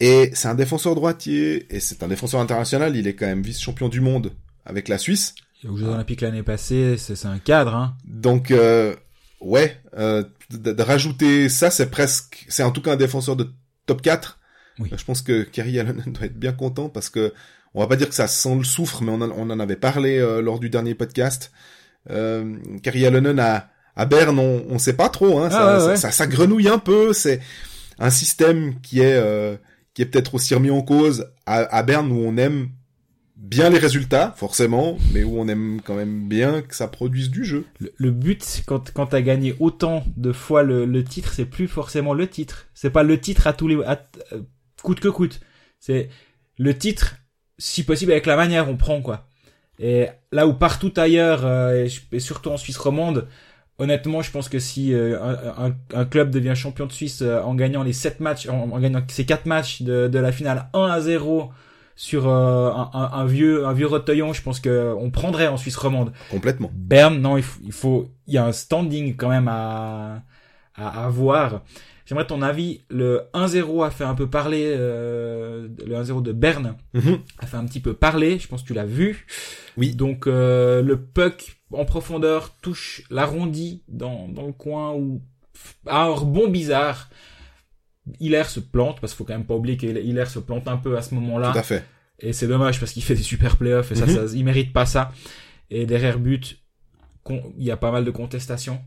Et c'est un défenseur droitier, et c'est un défenseur international. Il est quand même vice-champion du monde avec la Suisse. Aux Jeux Olympiques l'année passée, c'est un cadre. Hein. Donc, euh, ouais, euh, de, rajouter ça, c'est presque, c'est en tout cas un défenseur de top 4. Oui. Je pense que Kerry Allen doit être bien content parce que on va pas dire que ça sent le soufre, mais on, on en avait parlé euh, lors du dernier podcast. Euh, Kerry Allen à, à Berne, on, on sait pas trop, hein, ah ça, ça, ça, grenouille un peu. C'est un système qui est euh, qui est peut-être aussi remis en cause à, à Berne où on aime bien les résultats, forcément, mais où on aime quand même bien que ça produise du jeu. Le, but, quand, quand t'as gagné autant de fois le, le titre, c'est plus forcément le titre. C'est pas le titre à tous les, à, euh, coûte que coûte. C'est le titre, si possible avec la manière, on prend, quoi. Et là où partout ailleurs, euh, et, surtout en Suisse romande, honnêtement, je pense que si euh, un, un, club devient champion de Suisse en gagnant les 7 matchs, en, en gagnant ces 4 matchs de, de la finale 1 à 0, sur euh, un, un, vieux un vieux roteuillon, je pense que on prendrait en Suisse romande. Complètement. Berne, non, il faut il faut il y a un standing quand même à à avoir. J'aimerais ton avis. Le 1-0 a fait un peu parler. Euh, le 1-0 de Berne mhm. a fait un petit peu parler. Je pense que tu l'as vu. Oui. Donc euh, le puck en profondeur touche l'arrondi dans dans le coin où un rebond bizarre. Hilaire se plante, parce qu'il faut quand même pas oublier qu'Hilaire se plante un peu à ce moment-là. Tout à fait. Et c'est dommage parce qu'il fait des super playoffs et ça, mhm. ça, il mérite pas ça. Et derrière but, il y a pas mal de contestations.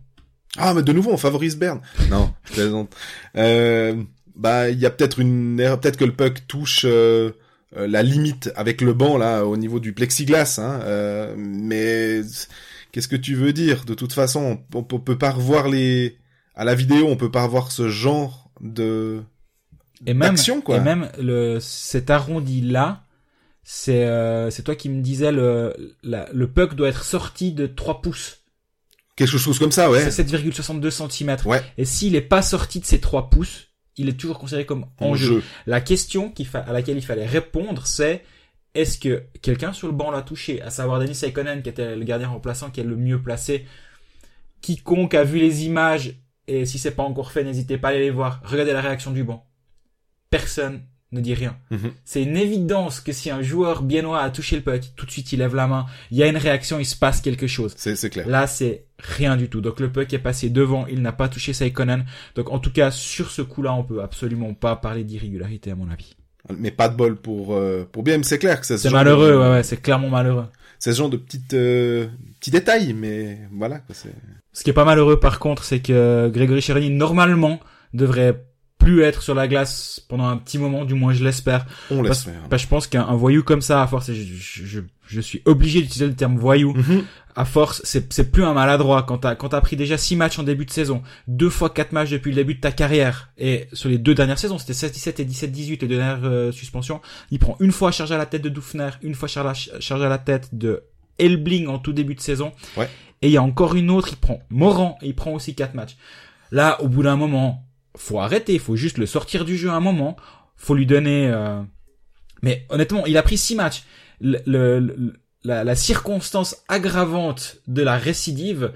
Ah, mais de nouveau, on favorise Berne. Non, je plaisante. Euh, bah, il y a peut-être une erreur, peut-être que le puck touche euh, euh, la limite avec le banc là au niveau du plexiglas. Hein, euh, mais qu'est-ce que tu veux dire? De toute façon, on, on, peut pas revoir les à la vidéo, on peut pas revoir ce genre de et même quoi. Et même le cet arrondi là, c'est euh, c'est toi qui me disais le la, le puck doit être sorti de 3 pouces. Quelque chose comme ça, ouais. C'est 7,62 cm. Ouais. Et s'il est pas sorti de ces 3 pouces, il est toujours considéré comme en, jeu. La question qui à laquelle il fallait répondre, c'est est-ce que quelqu'un sur le banc l'a touché, à savoir Denis Saikonen qui était le gardien remplaçant qui est le mieux placé. Quiconque a vu les images et si c'est pas encore fait, n'hésitez pas à aller les voir. Regardez la réaction du banc. Personne ne dit rien. Mhm. C'est une évidence que si un joueur biennois a touché le puck, tout de suite il lève la main, il y a une réaction, il se passe quelque chose. C'est clair. Là, c'est rien du tout. Donc le puck est passé devant, il n'a pas touché Saikonen. Donc en tout cas, sur ce coup-là, on peut absolument pas parler d'irrégularité à mon avis. Mais pas de bol pour euh, pour BM, c'est clair que c'est C'est malheureux, ouais, ouais, c'est clairement malheureux. C'est ce genre de petites euh, petits détails, mais voilà. C'est ce qui est pas malheureux par contre, c'est que Grégory Cherini normalement devrait plus être sur la glace pendant un petit moment, du moins je l'espère. On l'espère. Parce, je pense qu'un voyou comme ça, à force, je, je, je suis obligé d'utiliser le terme voyou. Mhm. À force, c'est plus un maladroit quand t'as quand t'as pris déjà six matchs en début de saison, deux fois quatre matchs depuis le début de ta carrière, et sur les deux dernières saisons, c'était 16-17 et 17-18 les deux dernières euh, suspensions, il prend une fois charge à la tête de Doufner, une fois charge à la tête de Elbling en tout début de saison. Ouais. Et il y a encore une autre, il prend Moran et il prend aussi quatre matchs. Là, au bout d'un moment, faut arrêter, il faut juste le sortir du jeu un moment, faut lui donner. Euh... Mais honnêtement, il a pris six matchs. Le, le, la, la, circonstance aggravante de la récidive,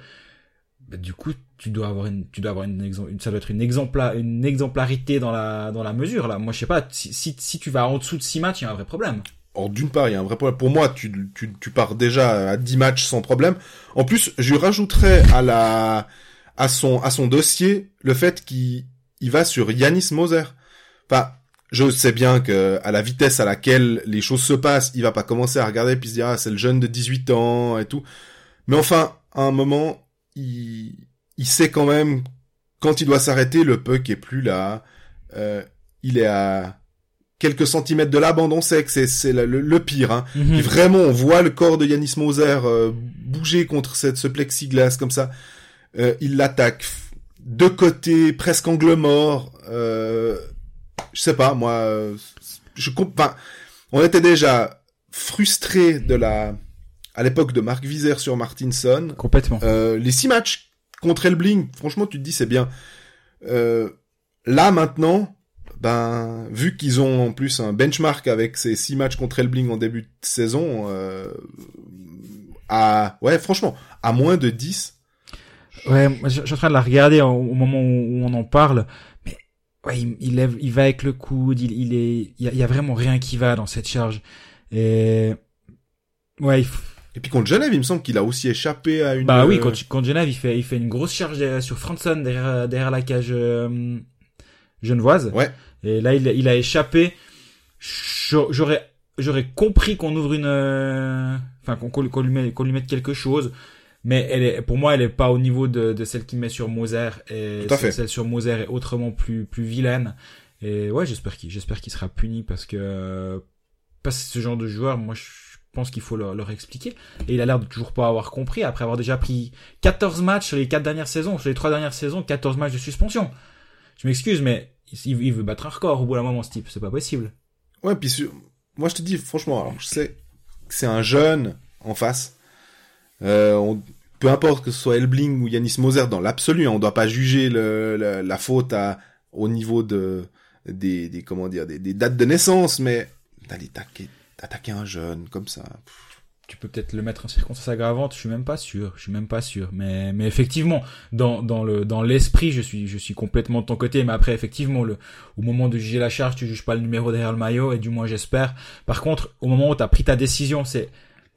bah, du coup, tu dois avoir une, tu dois avoir une, ça doit être une exempla, une exemplarité dans la, dans la mesure là. Moi, je sais pas, si, si, tu vas en dessous de six matchs, il y a un vrai problème. Or, d'une part, il y a un vrai problème. Pour moi, tu, tu, tu pars déjà à 10 matchs sans problème. En plus, je rajouterais à la, à son, à son dossier le fait qu'il il va sur Yanis Moser. Enfin, je sais bien que à la vitesse à laquelle les choses se passent, il va pas commencer à regarder puis se dire ah c'est le jeune de 18 ans et tout. Mais enfin, à un moment, il, il sait quand même quand il doit s'arrêter, le puck est plus là. Euh, il est à quelques centimètres de la bande, on sait que c'est c'est le, pire. Hein. Mhm. vraiment, on voit le corps de Yanis Moser euh, bouger contre cette, ce plexiglas comme ça. Euh, il l'attaque de côté, presque angle mort. Euh, je sais pas, moi, je enfin, on était déjà frustré de la à l'époque de Marc Vizer sur Martinson. Complètement. Euh, les six matchs contre Elbling, franchement, tu te dis c'est bien. Euh, là maintenant, ben vu qu'ils ont en plus un benchmark avec ces six matchs contre Elbling en début de saison, euh, à ouais franchement à moins de 10 Ouais, je, suis en train de la regarder au, moment où, on en parle, ouais, il, il, lève, il va avec le coude, il, il est, il y, a, il y, a, vraiment rien qui va dans cette charge. Et ouais, il et puis contre Genève, il me semble qu'il a aussi échappé à une. Bah oui, contre, contre Genève, il fait, il fait une grosse charge sur Franson derrière, derrière la cage euh, genevoise. Ouais. Et là, il, il a échappé. J'aurais, j'aurais compris qu'on ouvre une, euh, enfin qu'on lui, qu'on lui mette quelque chose. Mais elle est, pour moi, elle est pas au niveau de, de celle qu'il met sur Moser. Et celle sur Moser est autrement plus, plus vilaine. Et ouais, j'espère qu'il, j'espère qu'il sera puni parce que, parce que ce genre de joueur, moi, je pense qu'il faut leur, leur, expliquer. Et il a l'air de toujours pas avoir compris après avoir déjà pris 14 matchs sur les quatre dernières saisons, sur les trois dernières saisons, 14 matchs de suspension. Je m'excuse, mais il, il, veut battre un record au bout d'un moment, ce type. C'est pas possible. Ouais, puis moi je te dis, franchement, alors je sais que c'est un jeune en face. Euh, on... Peu importe que ce soit Elbling ou Yanis Moser, dans l'absolu, hein, on doit pas juger le, la faute à, au niveau de des, des comment dire des, des dates de naissance, mais d'aller taquer attaquer un jeune comme ça. Tu peux peut-être le mettre en circonstance aggravante, je suis même pas sûr, je suis même pas sûr. Mais, mais effectivement, dans, dans le, dans l'esprit, je suis, je suis complètement de ton côté. Mais après, effectivement, le, au moment de juger la charge, tu juges pas le numéro derrière le maillot, et du moins j'espère. Par contre, au moment où tu as pris ta décision, c'est,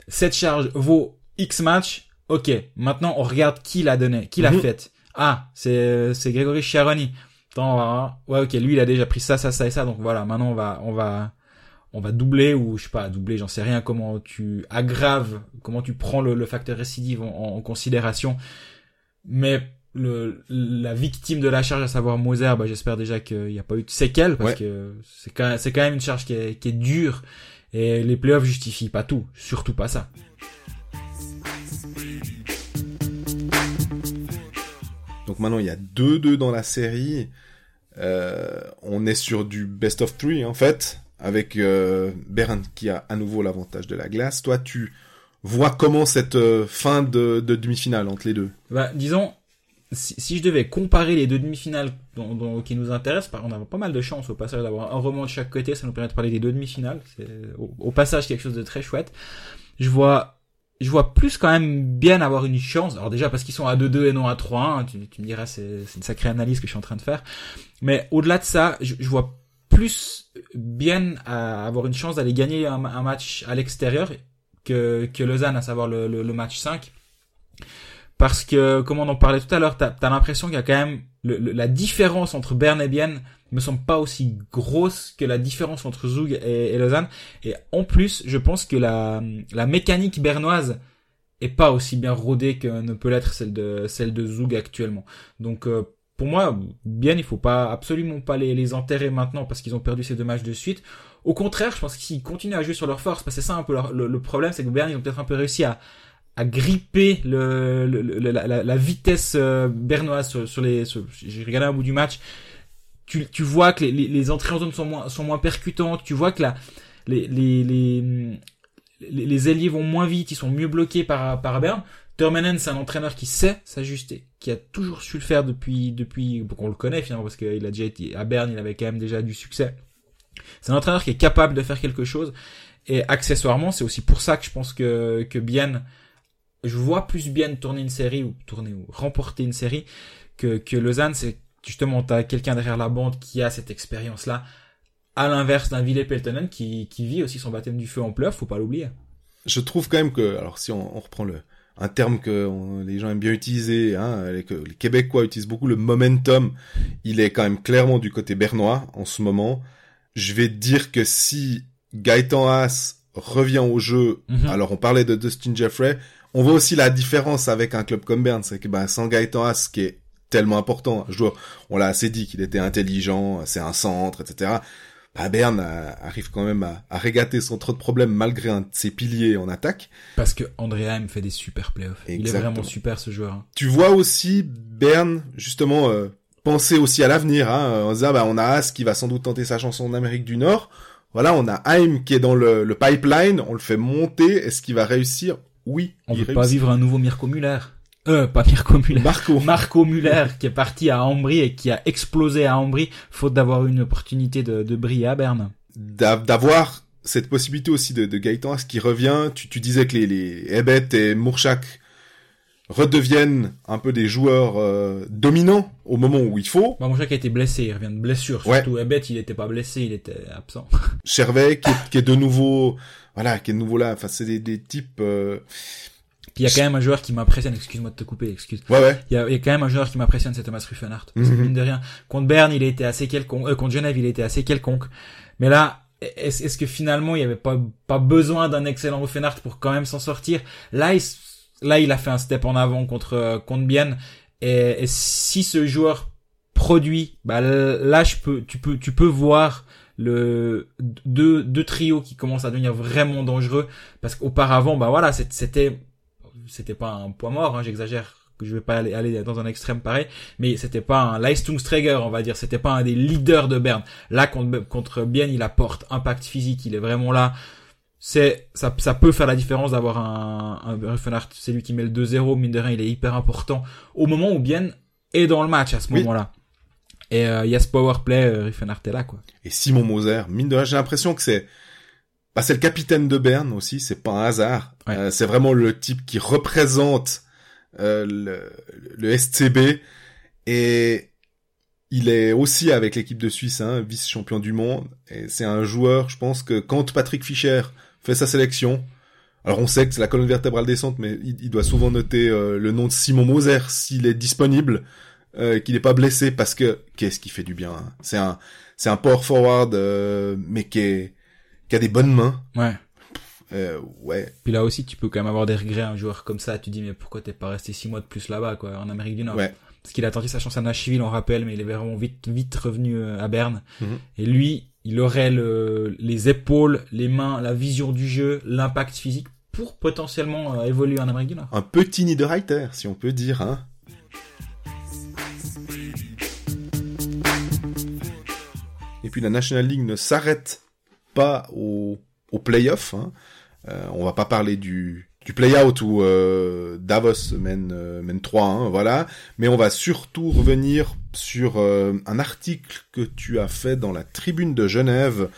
cette charge vaut X match, ok, maintenant on regarde qui l'a donné, qui l'a mhm. faite. Ah, c'est, c'est Grégory Chiaroni. Attends, ouais, ok, lui il a déjà pris ça, ça, ça et ça, donc voilà, maintenant on va, on va, on va doubler ou je sais pas doubler j'en sais rien comment tu aggraves comment tu prends le, facteur récidive en, considération. Mais le la victime de la charge à savoir Moser bah j'espère déjà qu'il n'y a pas eu de séquelles parce que c'est quand même, c'est quand même une charge qui est, qui est dure. Et les playoffs justifient pas tout surtout pas ça donc maintenant il y a 2-2 dans la série euh, on est sur du best of three en fait avec euh, qui a à nouveau l'avantage de la glace. Toi, tu vois comment cette euh, fin de, demi-finale entre les deux? Bah, Disons, si, je devais comparer les deux demi-finales qui nous intéressent, on a pas mal de chance au passage d'avoir un roman de chaque côté, ça nous permet de parler des deux demi-finales. C'est au, passage quelque chose de très chouette. Je vois je vois plus quand même bien avoir une chance. Alors déjà parce qu'ils sont à 2-2 et non à 3-1, tu, me diras c'est une sacrée analyse que je suis en train de faire. Mais au-delà de ça, je, vois plus bien avoir une chance d'aller gagner un, match à l'extérieur que, que Lausanne, à savoir le, match 5. Parce que, comme on en parlait tout à l'heure, t'as as, l'impression qu'il y a quand même la différence entre Berne et Bienne me semble pas aussi grosse que la différence entre Zug et, Lausanne. Et en plus, je pense que la, la mécanique bernoise est pas aussi bien rodée que ne peut l'être celle de celle de Zug actuellement. Donc euh, pour moi, bien, il faut pas absolument pas les, les enterrer maintenant parce qu'ils ont perdu ces deux matchs de suite. Au contraire, je pense qu'ils continuent à jouer sur leur force, parce que c'est ça un peu le, problème, c'est que Berne, ils ont peut-être un peu réussi à, à gripper le, la, vitesse euh, bernoise sur, les. J'ai regardé un bout du match. Tu, tu vois que les, les, entrées en zone sont moins, sont moins percutantes. Tu vois que la, les, les, les, les ailiers vont moins vite, ils sont mieux bloqués par, par Berne. C'est un entraîneur qui sait s'ajuster, qui a toujours su le faire depuis, depuis, qu'on le connaît finalement, parce qu'il a déjà été à Berne, il avait quand même déjà du succès. C'est un entraîneur qui est capable de faire quelque chose. Et accessoirement, c'est aussi pour ça que je pense que, que Bien, je vois plus bien tourner une série, ou tourner, ou remporter une série, que, que Lausanne, c'est justement, t'as quelqu'un derrière la bande qui a cette expérience-là, à l'inverse d'un Ville Peltonen qui, qui vit aussi son baptême du feu en pleurs, faut pas l'oublier. Je trouve quand même que, alors si on, on reprend le, un terme que les gens aiment bien utiliser, hein, que les Québécois utilisent beaucoup, le momentum, il est quand même clairement du côté bernois en ce moment. Je vais dire que si Gaëtan Haas revient au jeu, mhm. alors on parlait de Dustin Jeffrey, on voit aussi la différence avec un club comme Bern, c'est que ben, sans Gaëtan Haas qui est tellement important. Je dois, on l'a assez dit qu'il était intelligent, c'est un centre, etc. Bah, Berne arrive quand même à, à, régater sans trop de problèmes malgré un de ses piliers en attaque. Parce que Andrea fait des super playoffs. Il est vraiment super ce joueur. Hein. Tu vois aussi Berne justement euh, penser aussi à l'avenir. Hein, on se bah, on a As qui va sans doute tenter sa chanson en Amérique du Nord. Voilà, on a Haim qui est dans le, le pipeline. On le fait monter. Est-ce qu'il va réussir? Oui. On veut pas vivre un nouveau Mirko Muller. Euh, pas Mirko Muller. Marco. Marco Muller, qui est parti à Ambry et qui a explosé à Ambry, faute d'avoir une opportunité de, de briller à Berne. D'avoir cette possibilité aussi de, de Gaëtan, ce qui revient, tu, tu disais que les, les Ebet et Mourchak redeviennent un peu des joueurs euh, dominants au moment où il faut. Bah, Mourchak a été blessé, il revient de blessure. Surtout Ebet, il n'était pas blessé, il était absent. Chervet, qui, qui, est de nouveau, voilà, qui est de nouveau là. Enfin, c'est des, des types... Euh, puis il y a quand même un joueur qui m'impressionne, excuse-moi de te couper, excuse. Ouais, ouais. Il y a, y a, quand même un joueur qui m'impressionne, c'est Thomas Ruffenhardt. Mm -hmm. Mine de rien. Contre Berne, il était assez quelconque, euh, contre Genève, il était assez quelconque. Mais là, est-ce est que finalement, il y avait pas, pas besoin d'un excellent Ruffenhardt pour quand même s'en sortir? Là, il, là, il a fait un step en avant contre, euh, contre Bienne. Et, et si ce joueur produit, bah, là, je peux, tu peux, tu peux voir le deux deux trios qui commencent à devenir vraiment dangereux parce qu'auparavant bah voilà c'était c'était pas un poids mort, hein, j'exagère que je vais pas aller, aller dans un extrême pareil, mais c'était pas un Leistungsträger, on va dire, c'était pas un des leaders de Berne. Là, contre, contre Bien, il apporte impact physique, il est vraiment là. C'est, ça, ça peut faire la différence d'avoir un, un c'est lui qui met le 2-0, mine de rien, il est hyper important au moment où Bien est dans le match à ce moment-là. Et euh, il y a ce power play, euh, est là, quoi. Et Simon Moser, mine de rien, j'ai l'impression que c'est, bah, c'est le capitaine de Berne aussi, c'est pas un hasard. Ouais. Euh, c'est vraiment le type qui représente euh, le, le, SCB et il est aussi avec l'équipe de Suisse, hein, vice-champion du monde. Et c'est un joueur, je pense que quand Patrick Fischer fait sa sélection, alors on sait que c'est la colonne vertébrale descente, mais il, il doit souvent noter euh, le nom de Simon Moser s'il est disponible, euh, qu'il n'est pas blessé, parce que qu'est-ce qui fait du bien. Hein. C'est un, c'est un power forward, euh, mais qui est qui a des bonnes mains. Ouais. Euh, ouais. Puis là aussi, tu peux quand même avoir des regrets, un joueur comme ça. Tu dis, mais pourquoi t'es pas resté six mois de plus là-bas, quoi, en Amérique du Nord? Ouais. Parce qu'il a tenté sa chance à Nashville, on rappelle, mais il est vraiment vite, vite revenu euh, à Berne. Mm -hmm. Et lui, il aurait le, les épaules, les mains, la vision du jeu, l'impact physique pour potentiellement euh, évoluer en Amérique du Nord. Un petit Niederreiter, si on peut dire, hein. Et puis la National League ne s'arrête pas au, au play-off. Hein. Euh, on va pas parler du, du play-out où euh, Davos mène, euh, mène 3-1, voilà. Mais on va surtout revenir sur euh, un article que tu as fait dans la tribune de Genève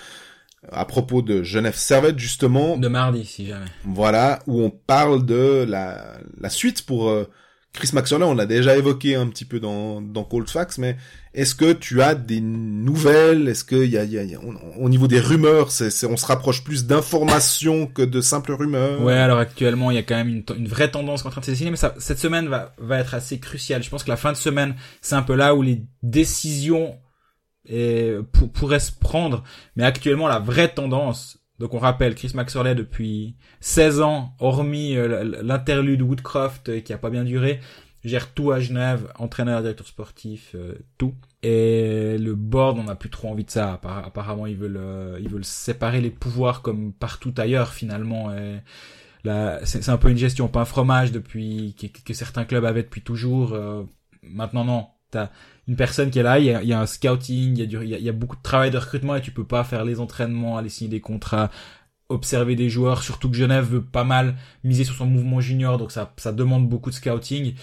à propos de Genève Servette, justement. De mardi, si jamais. Voilà, où on parle de la, la suite pour euh, Chris Maxwell. On l'a déjà évoqué un petit peu dans, dans Cold Facts, mais est-ce que tu as des nouvelles? Est-ce qu'il y a, y a, y a au niveau des rumeurs, c'est, on se rapproche plus d'informations que de simples rumeurs? Ouais, alors actuellement, il y a quand même une, une vraie tendance qui est en train de se dessiner, mais ça, cette semaine va, va être assez cruciale. Je pense que la fin de semaine, c'est un peu là où les décisions et, pour, pourraient se prendre. Mais actuellement, la vraie tendance, donc on rappelle Chris Maxwell depuis 16 ans, hormis euh, l'interlude Woodcroft euh, qui a pas bien duré, gère tout à Genève, entraîneur, directeur sportif, euh, tout. Et le board, on n'a plus trop envie de ça. Apparemment, ils veulent, euh, ils veulent séparer les pouvoirs comme partout ailleurs finalement. Et là, c'est un peu une gestion pas un fromage depuis que, certains clubs avaient depuis toujours. Maintenant, non. T'as une personne qui est là, il y a, il y a un scouting, il y a, du, il y a, beaucoup de travail de recrutement et tu peux pas faire les entraînements, aller signer des contrats, observer des joueurs. Surtout que Genève veut pas mal miser sur son mouvement junior, donc ça, ça demande beaucoup de scouting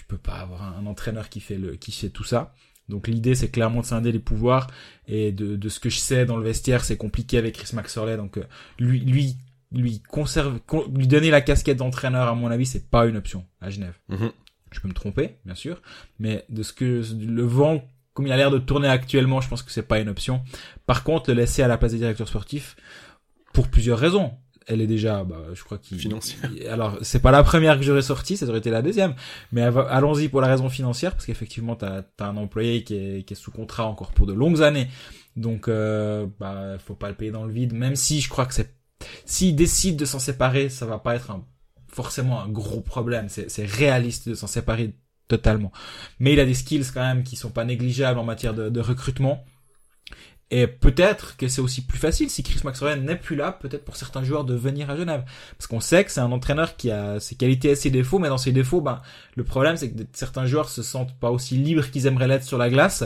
tu peux pas avoir un, entraîneur qui fait le qui fait tout ça. Donc l'idée c'est clairement de scinder les pouvoirs et de, de ce que je sais dans le vestiaire c'est compliqué avec Chris Maxwell donc euh, lui lui lui conserve con, lui donner la casquette d'entraîneur à mon avis c'est pas une option à Genève. -hmm. Je peux me tromper bien sûr mais de ce que le vent comme il a l'air de tourner actuellement je pense que c'est pas une option. Par contre le laisser à la place des directeurs sportifs pour plusieurs raisons elle est déjà, bah, je crois qu'il. Financière. Alors, c'est pas la première que j'aurais sortie, ça aurait été la deuxième. Mais allons-y pour la raison financière, parce qu'effectivement, t'as as un employé qui est, qui est sous contrat encore pour de longues années. Donc, euh, bah, faut pas le payer dans le vide, même si je crois que c'est, s'il décide de s'en séparer, ça va pas être un, forcément un gros problème. C'est réaliste de s'en séparer totalement. Mais il a des skills quand même qui sont pas négligeables en matière de, de recrutement. Et peut-être que c'est aussi plus facile si Chris Maxwell n'est plus là, peut-être pour certains joueurs de venir à Genève. Parce qu'on sait que c'est un entraîneur qui a ses qualités et ses défauts, mais dans ses défauts, ben, le problème c'est que certains joueurs se sentent pas aussi libres qu'ils aimeraient l'être sur la glace.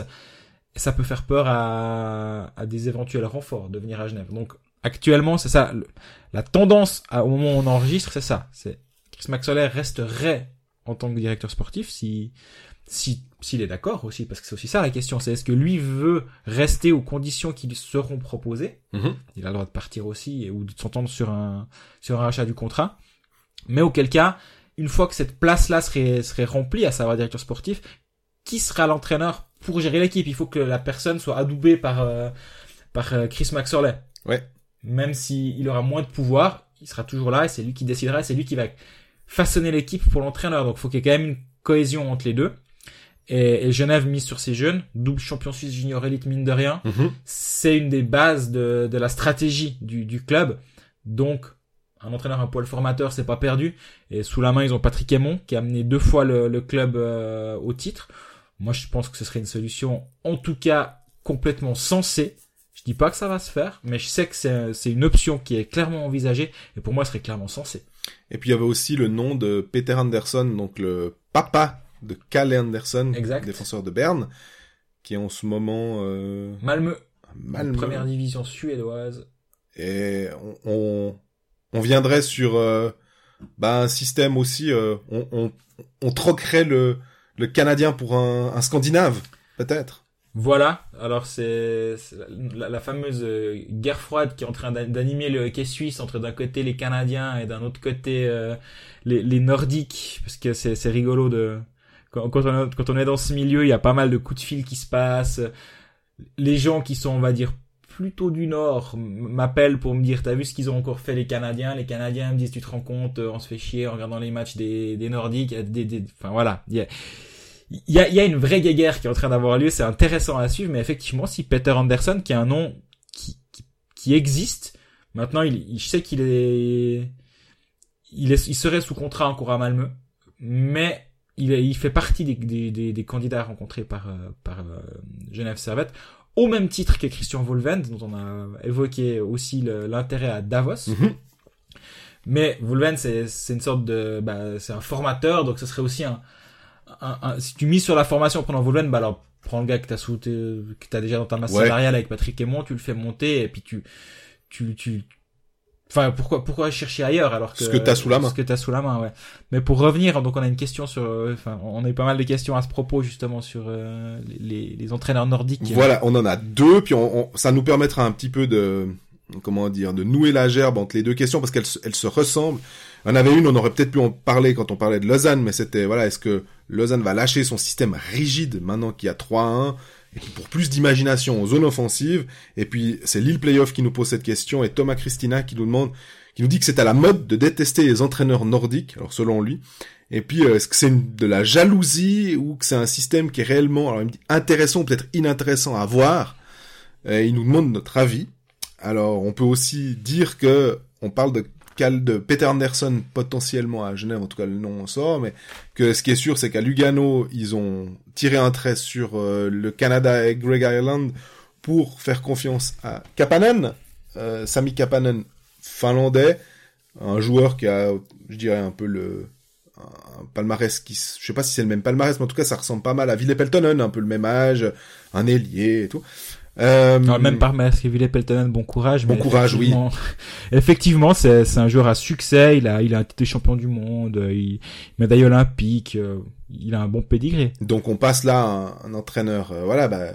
Et ça peut faire peur à, à des éventuels renforts de venir à Genève. Donc, actuellement, c'est ça. la tendance au moment où on enregistre, c'est ça. C'est Chris Maxwell resterait en tant que directeur sportif si si s'il est d'accord aussi parce que c'est aussi ça la question c'est est-ce que lui veut rester aux conditions qui lui seront proposées? Mhm. il a le droit de partir aussi ou de s'entendre sur un sur un rachat du contrat mais auquel cas une fois que cette place là serait serait remplie à savoir directeur sportif qui sera l'entraîneur pour gérer l'équipe? Il faut que la personne soit adoubée par euh, par euh, Chris Maxorley ouais même s'il il aura moins de pouvoir il sera toujours là et c'est lui qui décidera c'est lui qui va façonner l'équipe pour l'entraîneur donc il faut qu'il y ait quand même une cohésion entre les deux et, et, Genève mise sur ses jeunes, double champion suisse junior élite mine de rien, mhm. c'est une des bases de, de la stratégie du, du, club. Donc un entraîneur, un poil formateur, c'est pas perdu. Et sous la main, ils ont Patrick Aymon qui a amené deux fois le, le club euh, au titre. Moi, je pense que ce serait une solution, en tout cas, complètement sensée. Je dis pas que ça va se faire, mais je sais que c'est une option qui est clairement envisagée et pour moi, ce serait clairement sensé. Et puis il y avait aussi le nom de Peter Anderson, donc le papa de Kalle Anderson, défenseur de Berne, qui est en ce moment euh, Malmö, Malmö. première division suédoise. Et on, on, viendrait sur euh, bah, un système aussi, euh, on, on, on, troquerait le, le Canadien pour un, un Scandinave, peut-être. Voilà, alors c'est la, fameuse euh, guerre froide qui est en train d'animer le hockey suisse entre d'un côté les Canadiens et d'un autre côté les, les Nordiques, parce que c'est rigolo de quand, on, quand on est dans ce milieu, il y a pas mal de coups de fil qui se passent. Les gens qui sont, on va dire, plutôt du Nord m'appellent pour me dire t'as vu ce qu'ils ont encore fait les Canadiens? Les Canadiens me disent tu te rends compte on se fait chier en regardant les matchs des, Nordiques enfin voilà il y a, y, a, une vraie guerre qui est en train d'avoir lieu c'est intéressant à suivre mais effectivement si Peter Anderson qui a un nom qui, qui, qui existe maintenant il, il je sais qu'il est il est il serait sous contrat encore à Malmö mais il, il fait partie des, des, des, candidats rencontrés par, euh, par euh, Genève Servette, au même titre que Christian Volvend, dont on a évoqué aussi l'intérêt à Davos. Mhm. Mais Volvend, c'est une sorte de, bah, c'est un formateur, donc ce serait aussi un, un, si tu mises sur la formation en prenant Volvend, bah alors prends le gars que t'as sauté, que t'as déjà dans ta masse salariale avec Patrick Aymon, tu le fais monter et puis tu, tu, tu, Enfin, pourquoi, pourquoi chercher ailleurs alors que ce que t'as sous la main. Ce que t'as sous la main, ouais. Mais pour revenir, donc on a une question sur, euh, enfin, on a eu pas mal de questions à ce propos justement sur euh, les, les entraîneurs nordiques. Voilà, on en a deux, puis on, ça nous permettra un petit peu de, comment dire, de nouer la gerbe entre les deux questions parce qu'elles elles se ressemblent. On avait une, on aurait peut-être pu en parler quand on parlait de Lausanne, mais c'était voilà, est-ce que Lausanne va lâcher son système rigide maintenant qu'il y a 3-1 pour plus d'imagination en zone offensive. Et puis c'est Lille Playoff qui nous pose cette question et Thomas Christina qui nous demande, qui nous dit que c'est à la mode de détester les entraîneurs nordiques, alors selon lui. Et puis euh, est-ce que c'est de la jalousie ou que c'est un système qui est réellement, alors il me dit intéressant peut-être inintéressant à voir? Et il nous demande notre avis. Alors on peut aussi dire que on parle de de Peter Anderson potentiellement à Genève, en tout cas le nom sort, mais que ce qui est sûr, c'est qu'à Lugano, ils ont tiré un trait sur euh, le Canada et Greg Ireland pour faire confiance à Kapanen, euh, Sami Kapanen, finlandais, un joueur qui a, je dirais, un peu le palmarès qui, je sais pas si c'est le même palmarès, mais en tout cas, ça ressemble pas mal à Ville Peltonen, un peu le même âge, un ailier et tout. Euh... Non, même par masque, Ville Peltonen, bon courage. Bon courage, oui. Effectivement, c'est, c'est un joueur à succès. Il a, il a été champion du monde, il, médaille olympique. Euh, il a un bon pédigré. Donc on passe là un, un entraîneur. Euh, voilà, bah,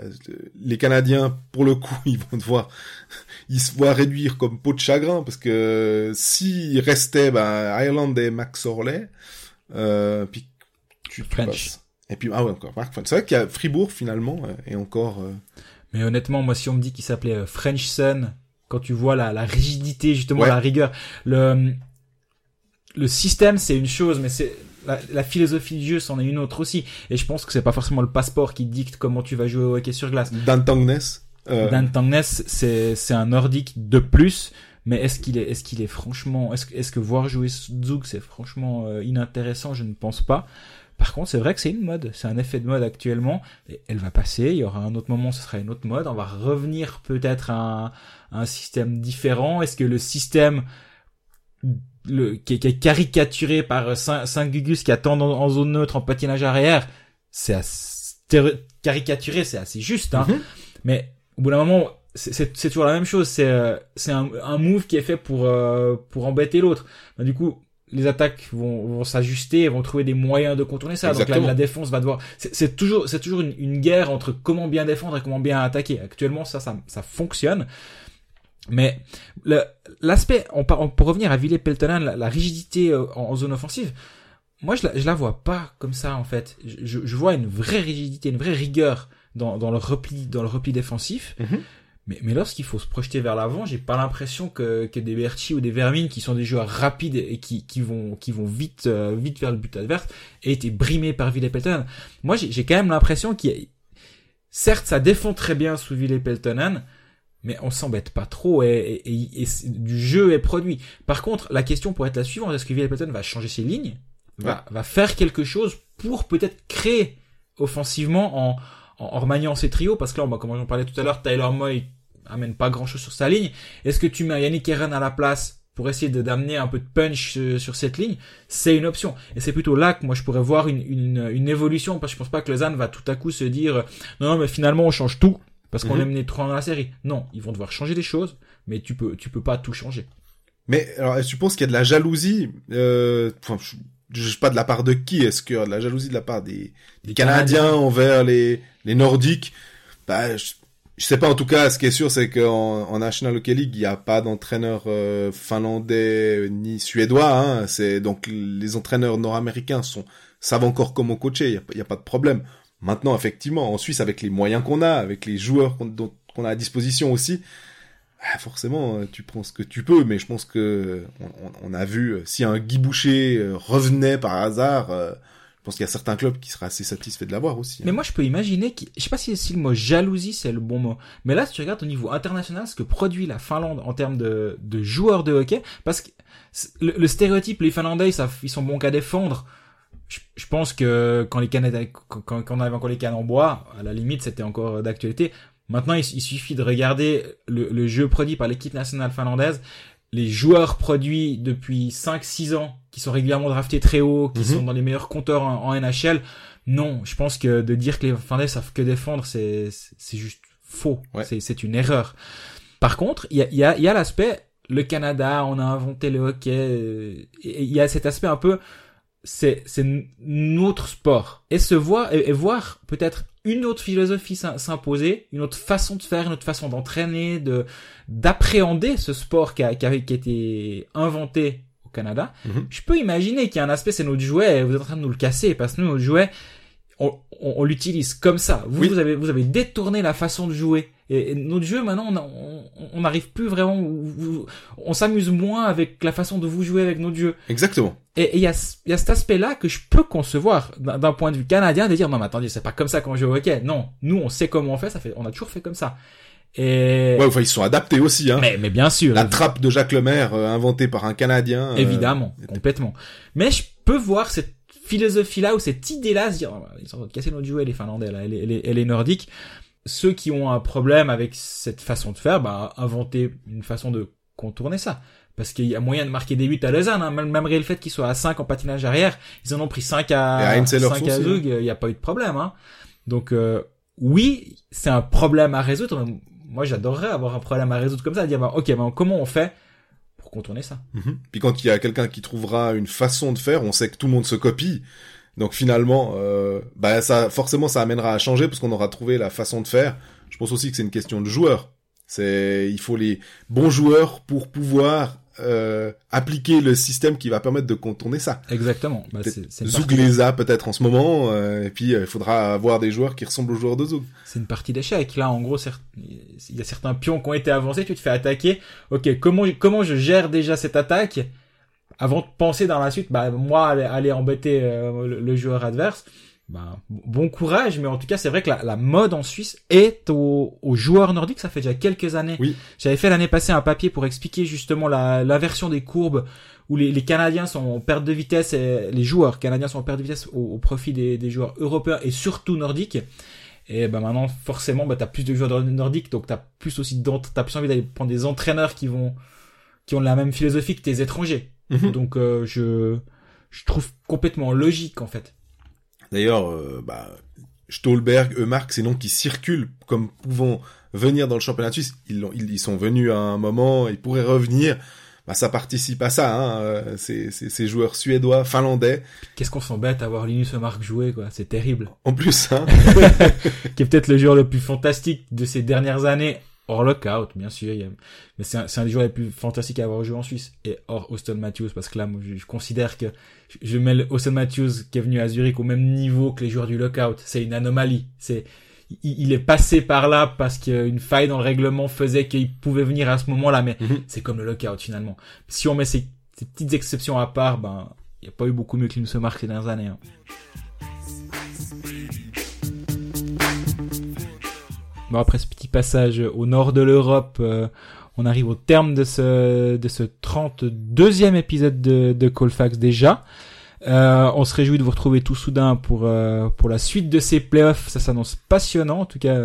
les Canadiens, pour le coup, ils vont devoir, ils se voient réduire comme peau de chagrin parce que s'il restait, bah, Ireland et Max Orley, euh, puis tu, French. Et puis ah ouais encore C'est vrai qu'il y a Fribourg finalement euh, et encore. Mais honnêtement, moi, si on me dit qu'il s'appelait euh, French Sun, quand tu vois la, la rigidité, justement, la rigueur, le, le système, c'est une chose, mais c'est la, la, philosophie du jeu, c'en est une autre aussi. Et je pense que c'est pas forcément le passeport qui dicte comment tu vas jouer au hockey sur glace. Dan Tangnes. Euh... Dan Tangnes, c'est c'est un nordique de plus. Mais est-ce qu'il est, est-ce qu'il est franchement, est-ce, est-ce que voir jouer Zug, c'est franchement euh, inintéressant? Je ne pense pas Par contre, c'est vrai que c'est une mode, c'est un effet de mode actuellement. Et elle va passer, il y aura un autre moment, ce sera une autre mode. On va revenir peut-être à un, système différent. Est-ce que le système le, qui, est, caricaturé par Saint-Gugus qui attend en, zone neutre en patinage arrière, c'est caricaturé, c'est assez juste. Hein. Mm-hmm. Mais au bout d'un moment, c'est toujours la même chose. C'est euh, c'est un, un, move qui est fait pour euh, pour embêter l'autre. Bah, du coup, les attaques vont, vont s'ajuster, vont trouver des moyens de contourner ça. Donc la, défense va devoir. C'est toujours c'est toujours une, une, guerre entre comment bien défendre et comment bien attaquer. Actuellement, ça ça, ça fonctionne. Mais l'aspect, on, pour revenir à Ville Peltonen, la, la, rigidité euh, en, zone offensive, moi je la, je la vois pas comme ça en fait. Je, je vois une vraie rigidité, une vraie rigueur dans, dans le repli, dans le repli défensif. Mm-hmm. Mais, mais lorsqu'il faut se projeter vers l'avant, j'ai pas l'impression que, que des Berchi ou des Vermines qui sont des joueurs rapides et qui, qui vont qui vont vite euh, vite vers le but adverse aient été brimés par Ville Peltonen. Moi, j'ai quand même l'impression qu'il certes ça défend très bien sous Ville Peltonen, mais on s'embête pas trop et, et, du jeu est produit. Par contre, la question pourrait être la suivante est-ce que Ville Peltonen va changer ses lignes, va va faire quelque chose pour peut-être créer offensivement en en, remaniant ses trios, parce que là, comme j'en parlais tout à l'heure, Tyler Moy amène pas grand chose sur sa ligne. Est-ce que tu mets Yannick Herren à la place pour essayer de d'amener un peu de punch euh, sur cette ligne? C'est une option. Et c'est plutôt là que moi je pourrais voir une, une, une évolution, parce que je pense pas que Lausanne va tout à coup se dire non, non, mais finalement on change tout parce qu'on mm -hmm. est mené 3 dans la série. Non, ils vont devoir changer des choses, mais tu peux, tu peux pas tout changer. Mais alors, tu penses qu'il y a de la jalousie euh, enfin, je sais pas de la part de qui est-ce que de la jalousie de la part des, des, Canadiens, envers les les Nordiques? Bah je, sais pas en tout cas ce qui est sûr c'est qu'en en National Hockey League il n'y a pas d'entraîneur euh, finlandais ni suédois hein, c'est donc les entraîneurs nord-américains sont savent encore comment coacher il y a, pas de problème. Maintenant effectivement en Suisse avec les moyens qu'on a avec les joueurs qu'on a à disposition aussi ah, forcément, euh, tu prends ce que tu peux, mais je pense que on, a vu euh, si un Guy Boucher euh, revenait par hasard, je pense qu'il y a certains clubs qui seraient assez satisfaits de l'avoir aussi. Hein. Mais moi, je peux imaginer, que, je sais pas si, le mot jalousie c'est le bon mot, mais là, si tu regardes au niveau international ce que produit la Finlande en termes de, joueurs de hockey, parce que le, stéréotype, les Finlandais, ils sont bons qu'à défendre. Je, pense que quand les quand, quand on avait encore les cannes en bois, à la limite, c'était encore d'actualité. Maintenant, il, suffit de regarder le, jeu produit par l'équipe nationale finlandaise, les joueurs produits depuis 5-6 ans, qui sont régulièrement draftés très haut, qui mhm. sont dans les meilleurs compteurs en, NHL. Non, je pense que de dire que les Finlandais savent que défendre, c'est c'est juste faux. C'est une erreur. Par contre, il y a, y a, y a l'aspect, le Canada, on a inventé le hockey, euh, il y a cet aspect un peu c'est c'est notre sport et se voir et, voir peut-être une autre philosophie s'imposer, une autre façon de faire, une autre façon d'entraîner, de d'appréhender ce sport qui a, qui a, été inventé au Canada. Mhm. Je peux imaginer qu'il y a un aspect c'est notre jouet, vous êtes en train de nous le casser parce que nous notre jouet on, on, l'utilise comme ça. Vous, vous avez vous avez détourné la façon de jouer. Et, notre jeu maintenant, on n'arrive plus vraiment. On s'amuse moins avec la façon de vous jouer avec notre jeu. Exactement. Et il y a, y a cet aspect-là que je peux concevoir d'un point de vue canadien de dire non mais attendez c'est pas comme ça qu'on joue au hockey. Non, nous on sait comment on fait, ça fait, on a toujours fait comme ça. Et... Ouais, enfin, ils sont adaptés aussi, hein. Mais, mais bien sûr. La trappe de Jacques Lemaire, euh, inventée par un Canadien. Euh, évidemment, complètement. Mais je peux voir cette philosophie-là ou cette idée-là, se dire, oh, ils en train de casser notre jouet, les Finlandais, là, les, les, les Nordiques ceux qui ont un problème avec cette façon de faire, bah, inventer une façon de contourner ça. Parce qu'il y a moyen de marquer des buts à Lausanne, hein. malgré le fait qu'ils soient à 5 en patinage arrière, ils en ont pris 5 à, 5 à Zug, il n'y a pas eu de problème. Hein. Donc euh, oui, c'est un problème à résoudre. Moi, j'adorerais avoir un problème à résoudre comme ça, dire bah, ok, bah, comment on fait contourner ça mhm. Puis quand il y a quelqu'un qui trouvera une façon de faire, on sait que tout le monde se copie. Donc finalement, euh, bah ça forcément ça amènera à changer parce qu'on aura trouvé la façon de faire. Je pense aussi que c'est une question de joueurs. C'est il faut les bons joueurs pour pouvoir euh, appliquer le système qui va permettre de contourner ça. Exactement. Bah, Zoug les a peut-être en ce moment, euh, et puis euh, il faudra avoir des joueurs qui ressemblent aux joueurs de Zoug. C'est une partie d'échec. Là, en gros, il y a certains pions qui ont été avancés, tu te fais attaquer. Ok, comment comment je gère déjà cette attaque avant de penser dans la suite, bah moi aller, embêter euh, le, joueur adverse, bah, bon courage, mais en tout cas c'est vrai que la, mode en Suisse est aux, joueurs nordiques, ça fait déjà quelques années. Oui. J'avais fait l'année passée un papier pour expliquer justement la, version des courbes où les, les, Canadiens sont en perte de vitesse, et les joueurs canadiens sont en perte de vitesse au, profit des, des, joueurs européens et surtout nordiques. Et ben maintenant, forcément, bah, t'as plus de joueurs nordiques, donc t'as plus aussi t'as plus envie d'aller prendre des entraîneurs qui vont, qui ont la même philosophie que tes étrangers. Mhm. Donc euh, je, je trouve complètement logique en fait. D'ailleurs, euh, bah, Stolberg, Eumark, ces noms qui circulent comme pouvant venir dans le championnat suisse. Ils, ils, ils sont venus à un moment, ils pourraient revenir. Bah, ça participe à ça, hein, euh, ces, ces, joueurs suédois, finlandais. Qu'est-ce qu'on s'embête à voir Linus Eumark jouer, quoi? C'est terrible. En plus, hein. qui est peut-être le joueur le plus fantastique de ces dernières années hors lockout, bien sûr. Mais c'est un, un, des joueurs les plus fantastiques à avoir joué en Suisse. Et hors Austin Matthews, parce que là, moi, je, considère que je mets Austin Matthews qui est venu à Zurich au même niveau que les joueurs du lockout. C'est une anomalie. C'est, il, est passé par là parce qu'une faille dans le règlement faisait qu'il pouvait venir à ce moment-là. Mais mhm. c'est comme le lockout finalement. Si on met ces, petites exceptions à part, ben, il n'y a pas eu beaucoup mieux que se marque ces dernières années. Hein. Bon, après ce petit passage au nord de l'Europe, euh, on arrive au terme de ce, de ce 32e épisode de, de Colfax déjà. Euh, on se réjouit de vous retrouver tout soudain pour, euh, pour la suite de ces playoffs. Ça s'annonce passionnant. En tout cas,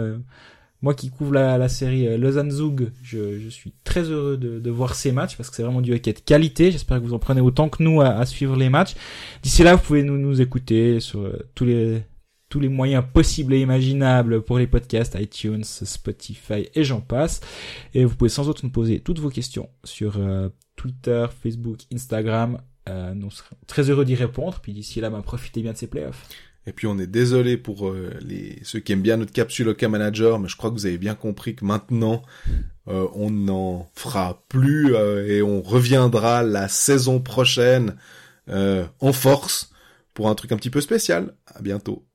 moi qui couvre la, la série Lausanne-Zug, je, je, suis très heureux de, de, voir ces matchs parce que c'est vraiment du hockey de qualité. J'espère que vous en prenez autant que nous à, à suivre les matchs. D'ici là, vous pouvez nous, nous écouter sur tous les tous les moyens possibles et imaginables pour les podcasts, iTunes, Spotify et j'en passe. Et vous pouvez sans autre nous poser toutes vos questions sur euh, Twitter, Facebook, Instagram. Euh, nous serons très heureux d'y répondre. Puis d'ici là, ben, profitez bien de ces playoffs. Et puis on est désolé pour euh, les ceux qui aiment bien notre capsule OK Manager, mais je crois que vous avez bien compris que maintenant on n'en fera plus et on reviendra la saison prochaine en force pour un truc un petit peu spécial. À bientôt.